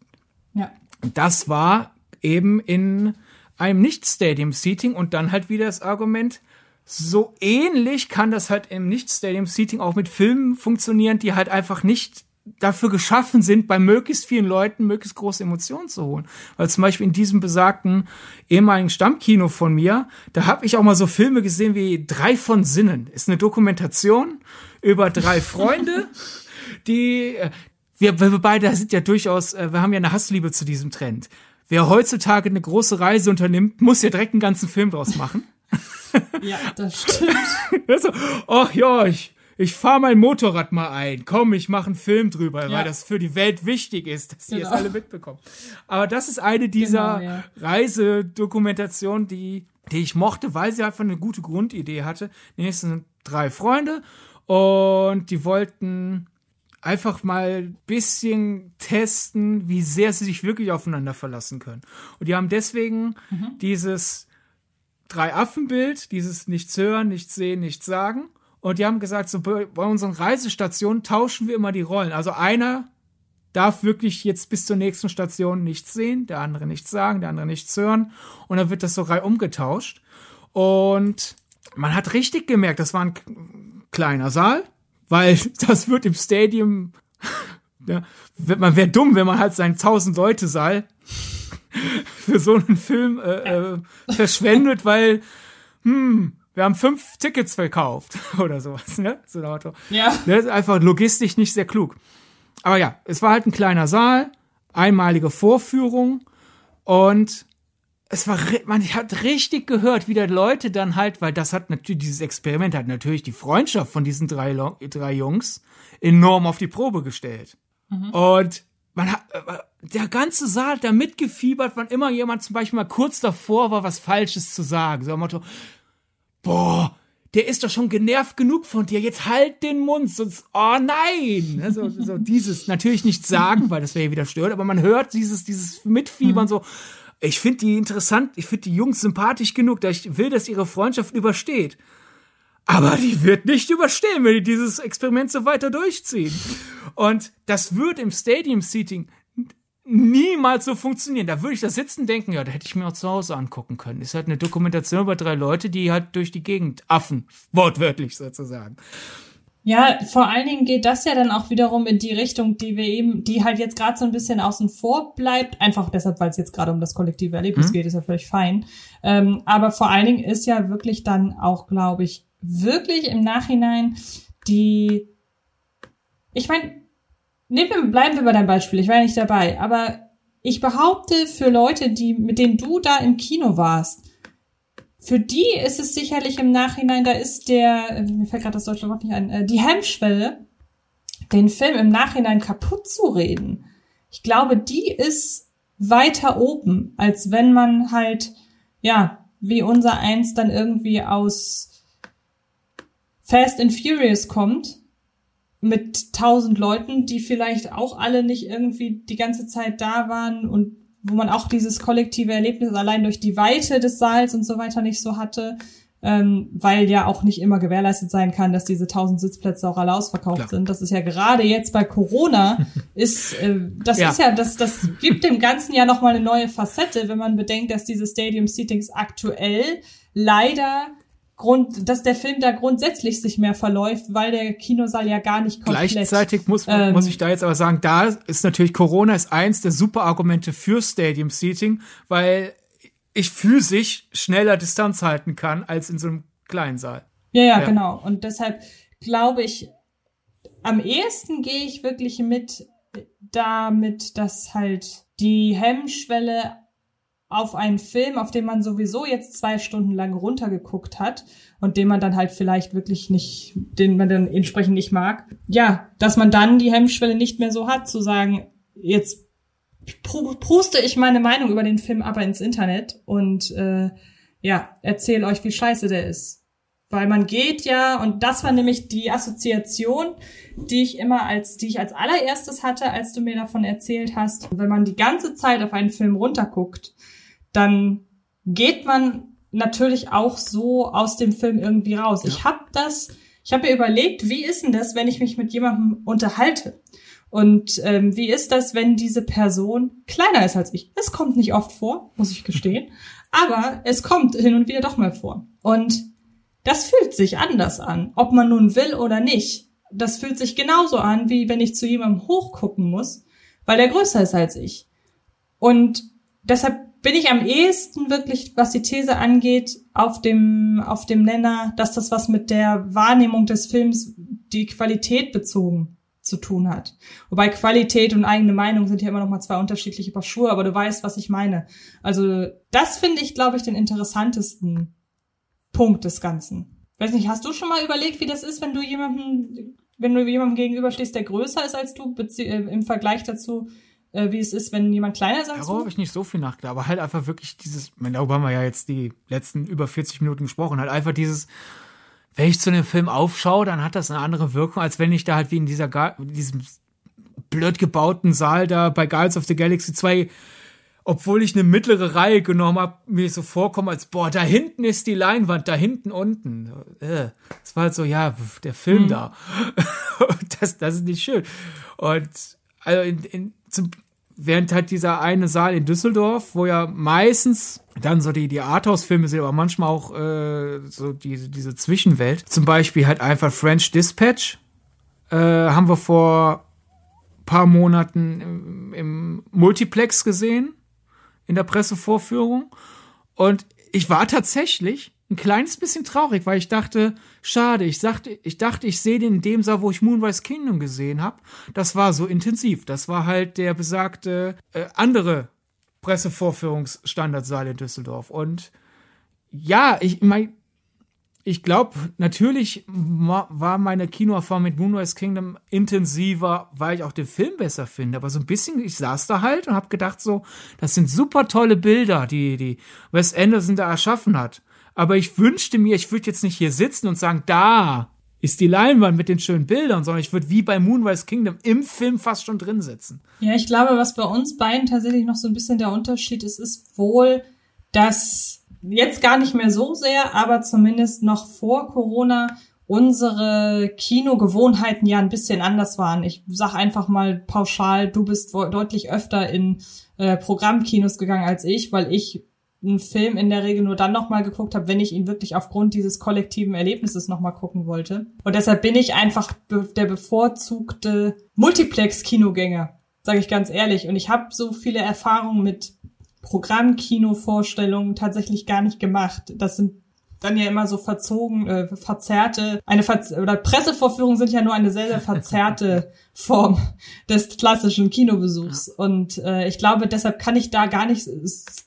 ja. Das war eben in einem Nicht-Stadium-Seating und dann halt wieder das Argument, so ähnlich kann das halt im Nicht-Stadium-Seating auch mit Filmen funktionieren, die halt einfach nicht dafür geschaffen sind, bei möglichst vielen Leuten möglichst große Emotionen zu holen. Weil zum Beispiel in diesem besagten ehemaligen Stammkino von mir, da habe ich auch mal so Filme gesehen wie Drei von Sinnen. Ist eine Dokumentation über drei Freunde, die wir, wir beide sind ja durchaus, äh, wir haben ja eine Hassliebe zu diesem Trend. Wer heutzutage eine große Reise unternimmt, muss ja direkt einen ganzen Film draus machen. ja, das stimmt. also, ach ja, ich, ich fahre mein Motorrad mal ein. Komm, ich mache einen Film drüber, ja. weil das für die Welt wichtig ist, dass die genau. es alle mitbekommen. Aber das ist eine dieser genau, ja. Reisedokumentationen, die, die ich mochte, weil sie einfach eine gute Grundidee hatte. Die nächsten drei Freunde und die wollten einfach mal ein bisschen testen, wie sehr sie sich wirklich aufeinander verlassen können. Und die haben deswegen mhm. dieses Drei-Affen-Bild, dieses nichts hören, nichts sehen, nichts sagen. Und die haben gesagt, so bei unseren Reisestationen tauschen wir immer die Rollen. Also einer darf wirklich jetzt bis zur nächsten Station nichts sehen, der andere nichts sagen, der andere nichts hören. Und dann wird das so rei umgetauscht. Und man hat richtig gemerkt, das war ein kleiner Saal weil das wird im Stadium, ja, man wäre dumm, wenn man halt seinen 1000 Leute Saal für so einen Film äh, äh, verschwendet, weil hm, wir haben fünf Tickets verkauft oder sowas, ne? So ein Auto. Ja. Das ist einfach logistisch nicht sehr klug. Aber ja, es war halt ein kleiner Saal, einmalige Vorführung und es war, man hat richtig gehört, wie da Leute dann halt, weil das hat natürlich, dieses Experiment hat natürlich die Freundschaft von diesen drei, drei Jungs enorm auf die Probe gestellt. Mhm. Und man hat, äh, der ganze Saal hat da mitgefiebert, wann immer jemand zum Beispiel mal kurz davor war, was Falsches zu sagen. So am Motto, boah, der ist doch schon genervt genug von dir, jetzt halt den Mund, sonst, oh nein! Also, so dieses, natürlich nicht sagen, weil das wäre ja wieder stört, aber man hört dieses, dieses Mitfiebern mhm. so, ich finde die interessant, ich finde die Jungs sympathisch genug, dass ich will, dass ihre Freundschaft übersteht. Aber die wird nicht überstehen, wenn die dieses Experiment so weiter durchziehen. Und das wird im Stadium-Seating niemals so funktionieren. Da würde ich da sitzen denken, ja, da hätte ich mir auch zu Hause angucken können. Ist halt eine Dokumentation über drei Leute, die halt durch die Gegend affen, wortwörtlich sozusagen. Ja, vor allen Dingen geht das ja dann auch wiederum in die Richtung, die wir eben, die halt jetzt gerade so ein bisschen außen vor bleibt. Einfach deshalb, weil es jetzt gerade um das kollektive Erlebnis mhm. geht, ist ja völlig fein. Ähm, aber vor allen Dingen ist ja wirklich dann auch, glaube ich, wirklich im Nachhinein die, ich meine, nehmen wir, bleiben wir bei deinem Beispiel, ich war ja nicht dabei, aber ich behaupte für Leute, die, mit denen du da im Kino warst, für die ist es sicherlich im Nachhinein, da ist der, mir fällt gerade das deutsche Wort nicht ein, äh, die Hemmschwelle, den Film im Nachhinein kaputt zu reden. Ich glaube, die ist weiter oben, als wenn man halt, ja, wie unser eins dann irgendwie aus Fast and Furious kommt, mit tausend Leuten, die vielleicht auch alle nicht irgendwie die ganze Zeit da waren und wo man auch dieses kollektive Erlebnis allein durch die Weite des Saals und so weiter nicht so hatte, ähm, weil ja auch nicht immer gewährleistet sein kann, dass diese tausend Sitzplätze auch alle ausverkauft Klar. sind. Das ist ja gerade jetzt bei Corona ist äh, das ja. ist ja das das gibt dem ganzen ja noch mal eine neue Facette, wenn man bedenkt, dass diese Stadium Seatings aktuell leider Grund, dass der Film da grundsätzlich sich mehr verläuft, weil der Kinosaal ja gar nicht komplett. Gleichzeitig muss, ähm, muss ich da jetzt aber sagen, da ist natürlich Corona ist eins der super Argumente für Stadium Seating, weil ich physisch schneller Distanz halten kann als in so einem kleinen Saal. Ja, ja, ja. genau. Und deshalb glaube ich, am ehesten gehe ich wirklich mit damit, dass halt die Hemmschwelle auf einen Film, auf den man sowieso jetzt zwei Stunden lang runtergeguckt hat und den man dann halt vielleicht wirklich nicht, den man dann entsprechend nicht mag, ja, dass man dann die Hemmschwelle nicht mehr so hat, zu sagen, jetzt pruste ich meine Meinung über den Film aber ins Internet und äh, ja, erzähle euch, wie scheiße der ist. Weil man geht ja, und das war nämlich die Assoziation, die ich immer als, die ich als allererstes hatte, als du mir davon erzählt hast. Wenn man die ganze Zeit auf einen Film runterguckt, dann geht man natürlich auch so aus dem Film irgendwie raus. Ja. Ich habe das, ich habe mir überlegt, wie ist denn das, wenn ich mich mit jemandem unterhalte? Und ähm, wie ist das, wenn diese Person kleiner ist als ich? Es kommt nicht oft vor, muss ich gestehen, aber es kommt hin und wieder doch mal vor. Und das fühlt sich anders an, ob man nun will oder nicht. Das fühlt sich genauso an, wie wenn ich zu jemandem hochgucken muss, weil er größer ist als ich. Und deshalb bin ich am ehesten wirklich, was die These angeht, auf dem, auf dem Nenner, dass das was mit der Wahrnehmung des Films, die Qualität bezogen zu tun hat. Wobei Qualität und eigene Meinung sind ja immer noch mal zwei unterschiedliche Paar Schuhe, aber du weißt, was ich meine. Also das finde ich, glaube ich, den interessantesten Punkt des Ganzen. Weiß nicht, hast du schon mal überlegt, wie das ist, wenn du jemandem, wenn du jemandem gegenüberstehst, der größer ist als du, äh, im Vergleich dazu, äh, wie es ist, wenn jemand kleiner ist als Darüber habe ich nicht so viel nachgedacht, aber halt einfach wirklich dieses, ich meine, darüber haben wir ja jetzt die letzten über 40 Minuten gesprochen, halt einfach dieses, wenn ich zu einem Film aufschaue, dann hat das eine andere Wirkung, als wenn ich da halt wie in dieser, in diesem blöd gebauten Saal da bei Guardians of the Galaxy 2 obwohl ich eine mittlere Reihe genommen habe, mir so vorkomme, als boah, da hinten ist die Leinwand, da hinten unten. Äh, das war halt so, ja, der Film mhm. da. das, das ist nicht schön. Und also in, in, zum, während halt dieser eine Saal in Düsseldorf, wo ja meistens dann so die, die Arthouse-Filme sind, aber manchmal auch äh, so die, diese Zwischenwelt. Zum Beispiel halt einfach French Dispatch. Äh, haben wir vor paar Monaten im, im Multiplex gesehen in der Pressevorführung. Und ich war tatsächlich ein kleines bisschen traurig, weil ich dachte, schade, ich dachte, ich dachte, ich sehe den in dem Saal, wo ich Moonrise Kingdom gesehen habe. Das war so intensiv. Das war halt der besagte äh, andere Pressevorführungsstandardsaal in Düsseldorf. Und ja, ich mein, ich glaube, natürlich war meine Kinoerfahrung mit Moonrise Kingdom intensiver, weil ich auch den Film besser finde. Aber so ein bisschen, ich saß da halt und habe gedacht so, das sind super tolle Bilder, die, die Wes Anderson da erschaffen hat. Aber ich wünschte mir, ich würde jetzt nicht hier sitzen und sagen, da ist die Leinwand mit den schönen Bildern, sondern ich würde wie bei Moonrise Kingdom im Film fast schon drin sitzen. Ja, ich glaube, was bei uns beiden tatsächlich noch so ein bisschen der Unterschied ist, ist wohl, dass jetzt gar nicht mehr so sehr, aber zumindest noch vor Corona unsere Kinogewohnheiten ja ein bisschen anders waren. Ich sag einfach mal pauschal, du bist deutlich öfter in äh, Programmkinos gegangen als ich, weil ich einen Film in der Regel nur dann nochmal geguckt habe, wenn ich ihn wirklich aufgrund dieses kollektiven Erlebnisses nochmal gucken wollte. Und deshalb bin ich einfach der bevorzugte Multiplex-Kinogänger, sage ich ganz ehrlich. Und ich habe so viele Erfahrungen mit Programmkino-Vorstellungen tatsächlich gar nicht gemacht. Das sind dann ja immer so verzogen, äh, verzerrte, eine Verz oder Pressevorführungen sind ja nur eine sehr, sehr verzerrte Form des klassischen Kinobesuchs. Ja. Und äh, ich glaube, deshalb kann ich da gar nicht,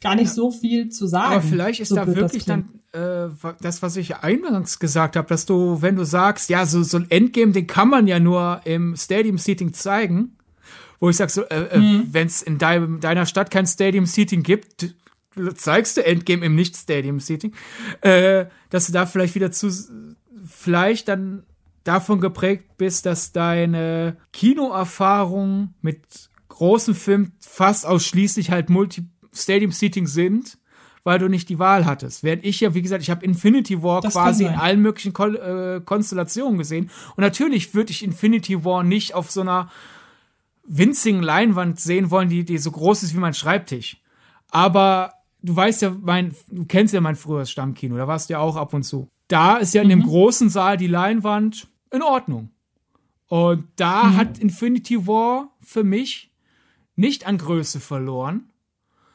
gar nicht ja. so viel zu sagen. Aber vielleicht ist so da wirklich dann äh, das, was ich eingangs gesagt habe, dass du, wenn du sagst, ja, so, so ein Endgame, den kann man ja nur im Stadium-Seating zeigen, wo ich sag so, äh, äh, mhm. wenn es in dein, deiner Stadt kein Stadium-Seating gibt, zeigst du Endgame im Nicht-Stadium-Seating, äh, dass du da vielleicht wieder zu, vielleicht dann davon geprägt bist, dass deine Kinoerfahrungen mit großen Filmen fast ausschließlich halt Multi-Stadium-Seating sind, weil du nicht die Wahl hattest. Während ich ja, wie gesagt, ich habe Infinity War das quasi in allen möglichen Ko äh, Konstellationen gesehen. Und natürlich würde ich Infinity War nicht auf so einer winzigen Leinwand sehen wollen, die, die so groß ist wie mein Schreibtisch. Aber du weißt ja, mein, du kennst ja mein früheres Stammkino, da warst du ja auch ab und zu. Da ist ja in dem mhm. großen Saal die Leinwand in Ordnung. Und da mhm. hat Infinity War für mich nicht an Größe verloren,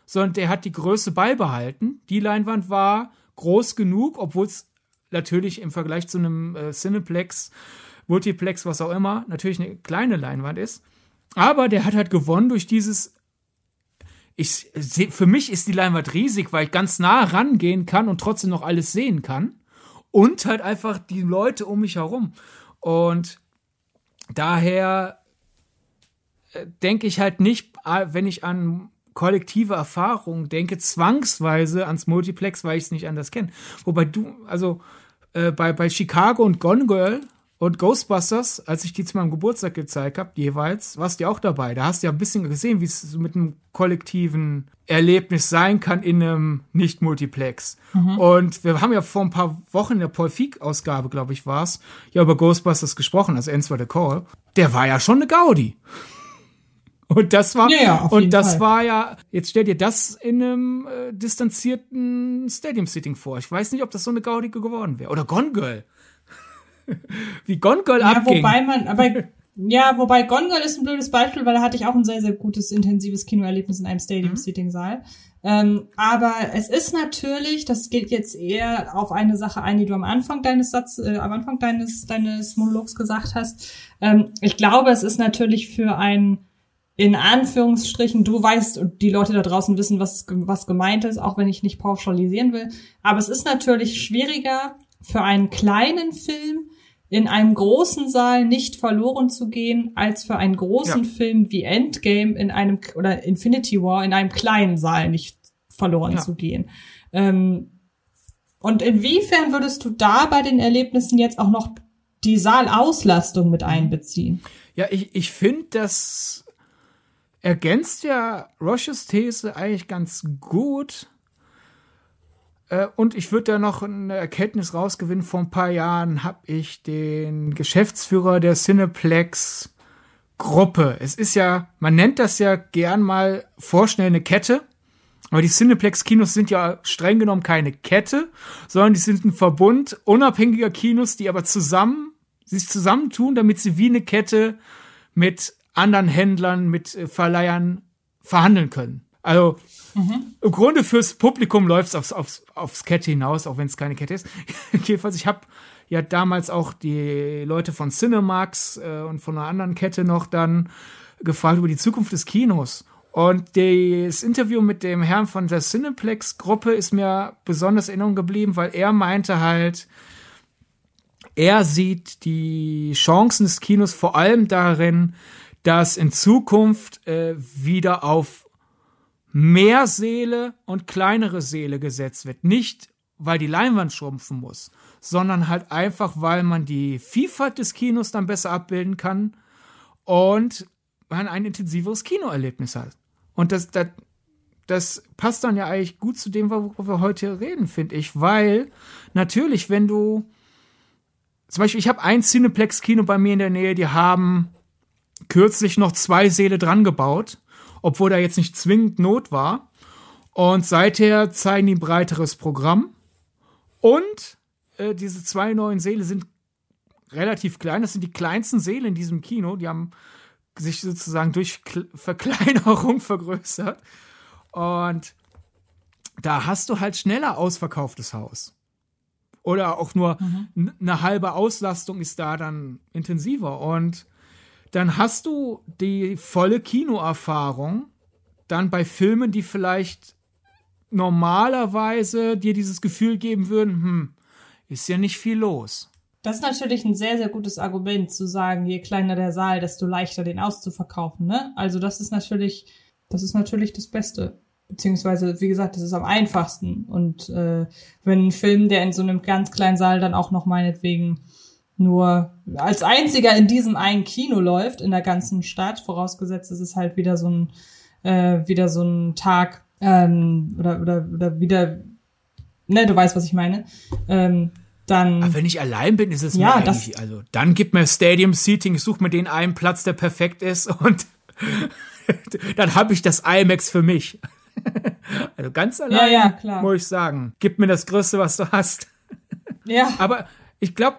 sondern der hat die Größe beibehalten. Die Leinwand war groß genug, obwohl es natürlich im Vergleich zu einem äh, Cineplex, Multiplex, was auch immer, natürlich eine kleine Leinwand ist. Aber der hat halt gewonnen durch dieses ich seh, für mich ist die Leinwand riesig, weil ich ganz nah rangehen kann und trotzdem noch alles sehen kann. Und halt einfach die Leute um mich herum. Und daher äh, denke ich halt nicht, äh, wenn ich an kollektive Erfahrungen denke, zwangsweise ans Multiplex, weil ich es nicht anders kenne. Wobei du, also äh, bei, bei Chicago und Gone Girl und Ghostbusters, als ich die zu meinem Geburtstag gezeigt habe, jeweils, warst du ja auch dabei. Da hast du ja ein bisschen gesehen, wie es mit einem kollektiven Erlebnis sein kann in einem Nicht-Multiplex. Mhm. Und wir haben ja vor ein paar Wochen in der Paul Feig-Ausgabe, glaube ich, war es, ja über Ghostbusters gesprochen, also Ends the Call. Der war ja schon eine Gaudi. Und das war, ja, ja, und das Fall. war ja, jetzt stell dir das in einem äh, distanzierten Stadium-Sitting vor. Ich weiß nicht, ob das so eine Gaudi geworden wäre. Oder Gone Girl. Wie Gone Girl ja, abging. Wobei man, aber, ja, wobei Gone Girl ist ein blödes Beispiel, weil da hatte ich auch ein sehr, sehr gutes, intensives Kinoerlebnis in einem Stadium-Sitting-Saal. Ähm, aber es ist natürlich, das geht jetzt eher auf eine Sache ein, die du am Anfang deines Satz, äh, am Anfang deines, deines Monologs gesagt hast. Ähm, ich glaube, es ist natürlich für ein, in Anführungsstrichen, du weißt und die Leute da draußen wissen, was, was gemeint ist, auch wenn ich nicht pauschalisieren will. Aber es ist natürlich schwieriger für einen kleinen Film in einem großen Saal nicht verloren zu gehen, als für einen großen ja. Film wie Endgame in einem oder Infinity War in einem kleinen Saal nicht verloren ja. zu gehen. Ähm, und inwiefern würdest du da bei den Erlebnissen jetzt auch noch die Saalauslastung mit einbeziehen? Ja, ich, ich finde, das ergänzt ja Roches These eigentlich ganz gut und ich würde da noch eine Erkenntnis rausgewinnen. Vor ein paar Jahren habe ich den Geschäftsführer der Cineplex Gruppe. Es ist ja, man nennt das ja gern mal vorschnell eine Kette. Aber die Cineplex-Kinos sind ja streng genommen keine Kette, sondern die sind ein Verbund unabhängiger Kinos, die aber zusammen, sich zusammentun, damit sie wie eine Kette mit anderen Händlern, mit äh, Verleihern verhandeln können. Also mhm. im Grunde fürs Publikum läuft es aufs, aufs, aufs Kette hinaus, auch wenn es keine Kette ist. Jedenfalls, ich habe ja damals auch die Leute von Cinemax äh, und von einer anderen Kette noch dann gefragt über die Zukunft des Kinos. Und das Interview mit dem Herrn von der Cineplex-Gruppe ist mir besonders in Erinnerung geblieben, weil er meinte halt, er sieht die Chancen des Kinos vor allem darin, dass in Zukunft äh, wieder auf mehr Seele und kleinere Seele gesetzt wird. Nicht, weil die Leinwand schrumpfen muss, sondern halt einfach, weil man die Vielfalt des Kinos dann besser abbilden kann und man ein intensiveres Kinoerlebnis hat. Und das, das, das passt dann ja eigentlich gut zu dem, worüber wir heute reden, finde ich, weil natürlich, wenn du zum Beispiel, ich habe ein Cineplex-Kino bei mir in der Nähe, die haben kürzlich noch zwei Seele dran gebaut obwohl da jetzt nicht zwingend Not war. Und seither zeigen die ein breiteres Programm. Und äh, diese zwei neuen Seele sind relativ klein. Das sind die kleinsten Seele in diesem Kino. Die haben sich sozusagen durch Verkleinerung vergrößert. Und da hast du halt schneller ausverkauftes Haus. Oder auch nur mhm. eine halbe Auslastung ist da dann intensiver. Und dann hast du die volle Kinoerfahrung dann bei Filmen, die vielleicht normalerweise dir dieses Gefühl geben würden, hm, ist ja nicht viel los. Das ist natürlich ein sehr, sehr gutes Argument zu sagen, je kleiner der Saal, desto leichter den auszuverkaufen, ne? Also das ist natürlich, das ist natürlich das Beste. Beziehungsweise, wie gesagt, das ist am einfachsten. Und äh, wenn ein Film, der in so einem ganz kleinen Saal dann auch noch meinetwegen nur als einziger in diesem einen Kino läuft in der ganzen Stadt, vorausgesetzt es ist halt wieder so ein äh, wieder so ein Tag ähm, oder oder oder wieder ne, du weißt, was ich meine. Ähm, dann. Aber wenn ich allein bin, ist es ja, mir eigentlich, also dann gib mir Stadium Seating, ich suche mir den einen Platz, der perfekt ist und dann habe ich das IMAX für mich. also ganz allein ja, ja, muss ich sagen, gib mir das Größte, was du hast. Ja. Aber ich glaube,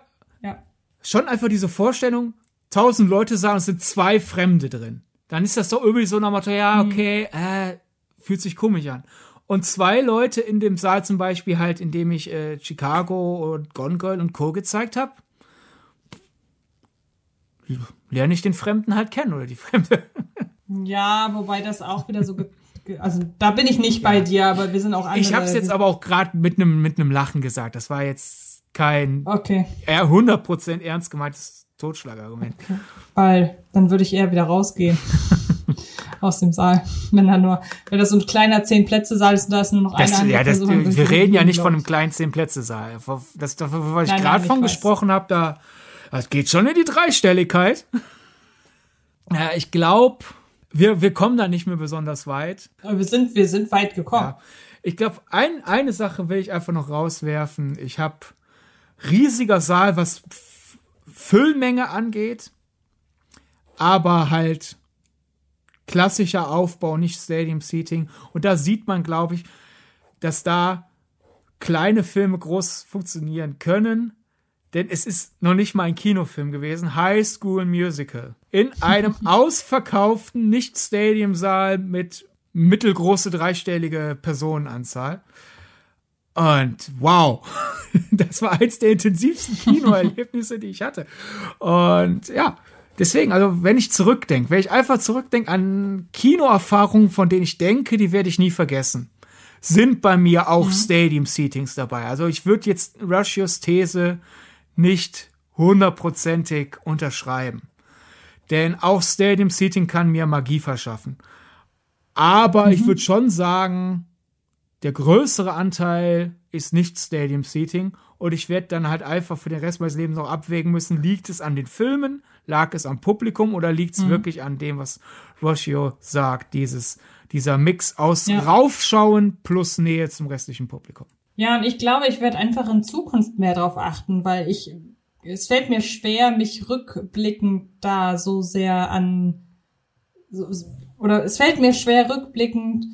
schon einfach diese Vorstellung, tausend Leute sagen, es sind zwei Fremde drin. Dann ist das doch irgendwie so nach Motto, ja, mhm. okay, äh, fühlt sich komisch an. Und zwei Leute in dem Saal zum Beispiel halt, in dem ich äh, Chicago und Gone Girl und Co. gezeigt habe, lerne ich den Fremden halt kennen oder die Fremde. Ja, wobei das auch wieder so also da bin ich nicht bei dir, aber wir sind auch andere. Ich habe es jetzt aber auch gerade mit einem mit einem Lachen gesagt. Das war jetzt kein Okay. eher 100% ernst gemeintes Totschlagargument. okay. Weil dann würde ich eher wieder rausgehen aus dem Saal. Wenn da nur, wenn das so ein kleiner zehn Plätze Saal ist und da ist nur noch Das, eine ja, das, Person, wir reden ja nicht von einem kleinen Zehn-Plätze-Saal. Das, das, was ich gerade von weiß. gesprochen habe, da das geht schon in die Dreistelligkeit. Ja, ich glaube, wir, wir kommen da nicht mehr besonders weit. Aber wir sind, wir sind weit gekommen. Ja. Ich glaube, ein, eine Sache will ich einfach noch rauswerfen. Ich habe riesiger Saal, was Füllmenge angeht, aber halt klassischer Aufbau, nicht Stadium Seating. Und da sieht man, glaube ich, dass da kleine Filme groß funktionieren können. Denn es ist noch nicht mal ein Kinofilm gewesen. High School Musical. In einem ausverkauften Nicht-Stadium-Saal mit mittelgroße dreistellige Personenanzahl. Und wow, das war eins der intensivsten Kinoerlebnisse, die ich hatte. Und ja, deswegen, also wenn ich zurückdenke, wenn ich einfach zurückdenke an Kinoerfahrungen, von denen ich denke, die werde ich nie vergessen, sind bei mir auch Stadium-Seatings dabei. Also ich würde jetzt Rushios These nicht hundertprozentig unterschreiben. Denn auch Stadium Seating kann mir Magie verschaffen. Aber ich würde schon sagen, der größere Anteil ist nicht Stadium Seating und ich werde dann halt einfach für den Rest meines Lebens noch abwägen müssen, liegt es an den Filmen, lag es am Publikum oder liegt es wirklich an dem, was Roshio sagt, dieses, dieser Mix aus Ja. Raufschauen plus Nähe zum restlichen Publikum. Ja, und ich glaube, ich werde einfach in Zukunft mehr darauf achten, weil ich, es fällt mir schwer, mich rückblickend da so sehr an, oder es fällt mir schwer, rückblickend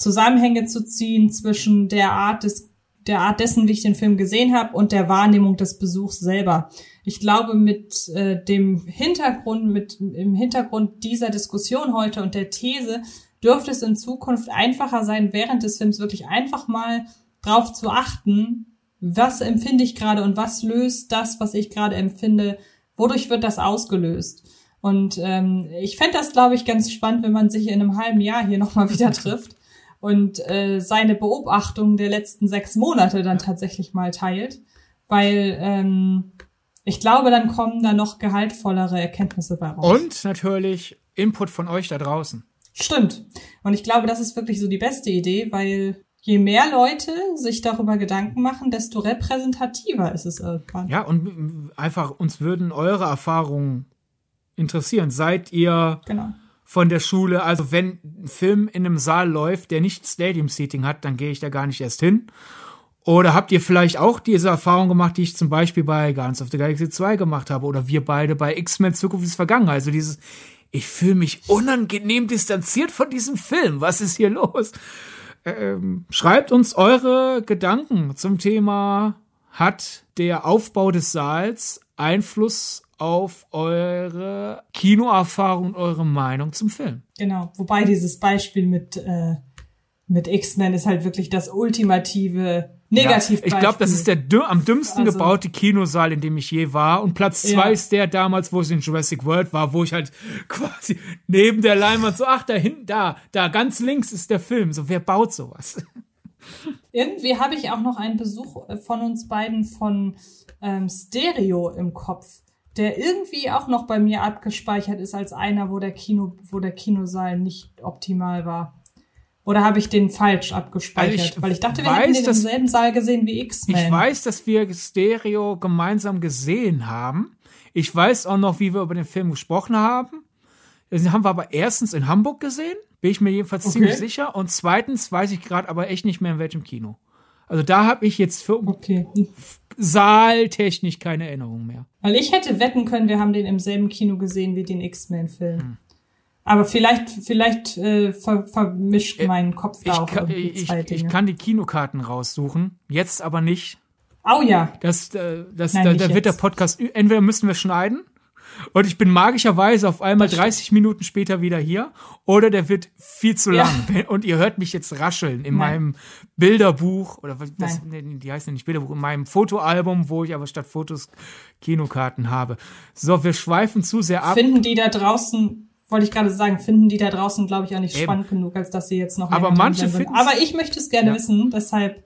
Zusammenhänge zu ziehen zwischen der Art des, der Art dessen, wie ich den Film gesehen habe und der Wahrnehmung des Besuchs selber. Ich glaube, mit äh, dem Hintergrund, mit im Hintergrund dieser Diskussion heute und der These dürfte es in Zukunft einfacher sein, während des Films wirklich einfach mal drauf zu achten, was empfinde ich gerade und was löst das, was ich gerade empfinde, wodurch wird das ausgelöst. Und ähm, ich fände das, glaube ich, ganz spannend, wenn man sich in einem halben Jahr hier nochmal wieder trifft und äh, seine Beobachtung der letzten sechs Monate dann tatsächlich mal teilt. Weil ähm, ich glaube, dann kommen da noch gehaltvollere Erkenntnisse bei raus. Und natürlich Input von euch da draußen. Stimmt. Und ich glaube, das ist wirklich so die beste Idee, weil je mehr Leute sich darüber Gedanken machen, desto repräsentativer ist es irgendwann. Ja, und m- einfach uns würden eure Erfahrungen interessieren. Seid ihr Genau. Von der Schule, also wenn ein Film in einem Saal läuft, der nicht Stadium Seating hat, dann gehe ich da gar nicht erst hin. Oder habt ihr vielleicht auch diese Erfahrung gemacht, die ich zum Beispiel bei Guardians of the Galaxy 2 gemacht habe? Oder wir beide bei X-Men Zukunft ist Vergangenheit. Also dieses, ich fühle mich unangenehm distanziert von diesem Film. Was ist hier los? Ähm, schreibt uns eure Gedanken zum Thema, hat der Aufbau des Saals Einfluss auf eure Kinoerfahrung und eure Meinung zum Film? Genau. Wobei dieses Beispiel mit, äh, mit X-Men ist halt wirklich das ultimative Negativbeispiel. ich glaube, das ist der dü am dümmsten Also- gebaute Kinosaal, in dem ich je war. Und Platz zwei Ja. ist der damals, wo es in Jurassic World war, wo ich halt quasi neben der Leinwand so, ach, da hinten, da, da ganz links ist der Film. So, wer baut sowas? Irgendwie habe ich auch noch einen Besuch äh, von uns beiden von ähm, Stereo im Kopf, der irgendwie auch noch bei mir abgespeichert ist als einer, wo der Kino, wo der Kinosaal nicht optimal war. Oder habe ich den falsch abgespeichert? Also ich Weil ich dachte, wir weiß, hätten den im selben Saal gesehen wie X-Men. Ich weiß, dass wir Stereo gemeinsam gesehen haben. Ich weiß auch noch, wie wir über den Film gesprochen haben. Den haben wir aber erstens in Hamburg gesehen, bin ich mir jedenfalls Okay. ziemlich sicher. Und zweitens weiß ich gerade aber echt nicht mehr, in welchem Kino. Also da habe ich jetzt für Okay. Saaltechnisch keine Erinnerung mehr. Weil ich hätte wetten können, wir haben den im selben Kino gesehen wie den X-Men-Film. Hm. Aber vielleicht, vielleicht äh, ver vermischt mein Kopf da Ich auch kann, irgendwie ich, zwei ich Dinge. kann die Kinokarten raussuchen, jetzt aber nicht. oh ja, Das, äh, das, Nein, da, da wird der. Podcast, entweder müssen wir schneiden und ich bin magischerweise auf einmal 30 Minuten später wieder hier oder der wird viel zu Ja. lang und ihr hört mich jetzt rascheln in Nein. meinem Bilderbuch oder was, das, nee, die heißen ja nicht Bilderbuch, in meinem Fotoalbum, wo ich aber statt Fotos Kinokarten habe. So, wir schweifen zu sehr ab. finden die da draußen, wollte ich gerade sagen, finden die da draußen, glaube ich, auch nicht Eben. spannend genug, als dass sie jetzt noch Aber manche sind. finden's- Aber ich möchte es gerne Ja. wissen, deshalb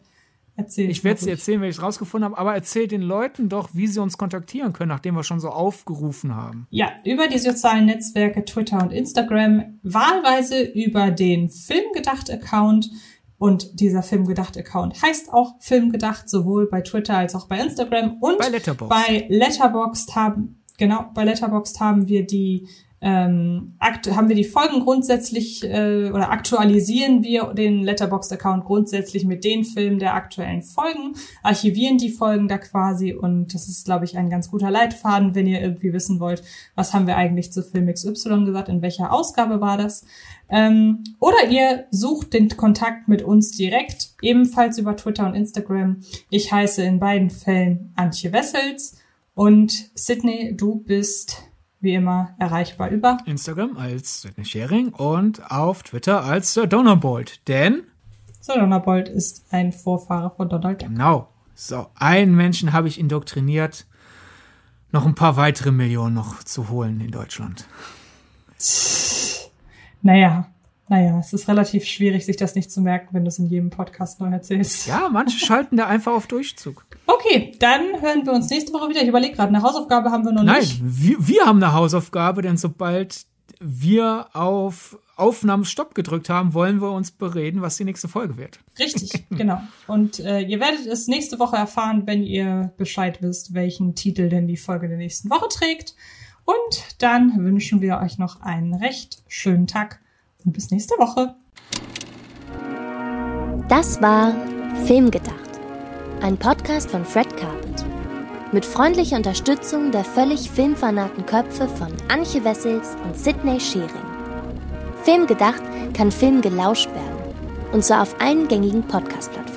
erzähl Ich werde es dir erzählen, wenn ich es rausgefunden habe, aber erzähl den Leuten doch, wie sie uns kontaktieren können, nachdem wir schon so aufgerufen haben. Ja, über die sozialen Netzwerke Twitter und Instagram, wahlweise über den Filmgedacht-Account. Und dieser Filmgedacht-Account heißt auch Filmgedacht, sowohl bei Twitter als auch bei Instagram. Und Bei Letterboxd. bei Letterboxd haben, genau, bei Letterboxd haben wir die ähm, haben wir die Folgen grundsätzlich äh, oder aktualisieren wir den Letterboxd-Account grundsätzlich mit den Filmen der aktuellen Folgen, archivieren die Folgen da quasi und das ist, glaube ich, ein ganz guter Leitfaden, wenn ihr irgendwie wissen wollt, was haben wir eigentlich zu Film XY gesagt, in welcher Ausgabe war das. Ähm, oder ihr sucht den Kontakt mit uns direkt, ebenfalls über Twitter und Instagram. Ich heiße in beiden Fällen Antje Wessels und Sydney, du bist wie immer erreichbar über. Instagram als Sidney Sharing und auf Twitter als Sir Donnerbolt. Denn, So, Donnerbold ist ein Vorfahre von Donald Duck. genau, so, einen Menschen habe ich indoktriniert, noch ein paar weitere Millionen noch zu holen in Deutschland. Naja, naja, es ist relativ schwierig, sich das nicht zu merken, wenn du es in jedem Podcast neu erzählst. Ja, manche schalten da einfach auf Durchzug. Okay, dann hören wir uns nächste Woche wieder. Ich überlege gerade, eine Hausaufgabe haben wir noch Nein, nicht. wir, wir haben eine Hausaufgabe, denn sobald wir auf Aufnahmestopp gedrückt haben, wollen wir uns bereden, was die nächste Folge wird. Richtig, genau. Und äh, ihr werdet es nächste Woche erfahren, wenn ihr Bescheid wisst, welchen Titel denn die Folge der nächsten Woche trägt. Und dann wünschen wir euch noch einen recht schönen Tag und bis nächste Woche. Das war Filmgedacht, ein Podcast von Fred Carpet. Mit freundlicher Unterstützung der völlig filmfanaten Köpfe von Antje Wessels und Sidney Schering. Filmgedacht kann Film gelauscht werden. Und zwar auf allen gängigen Podcast-Plattformen.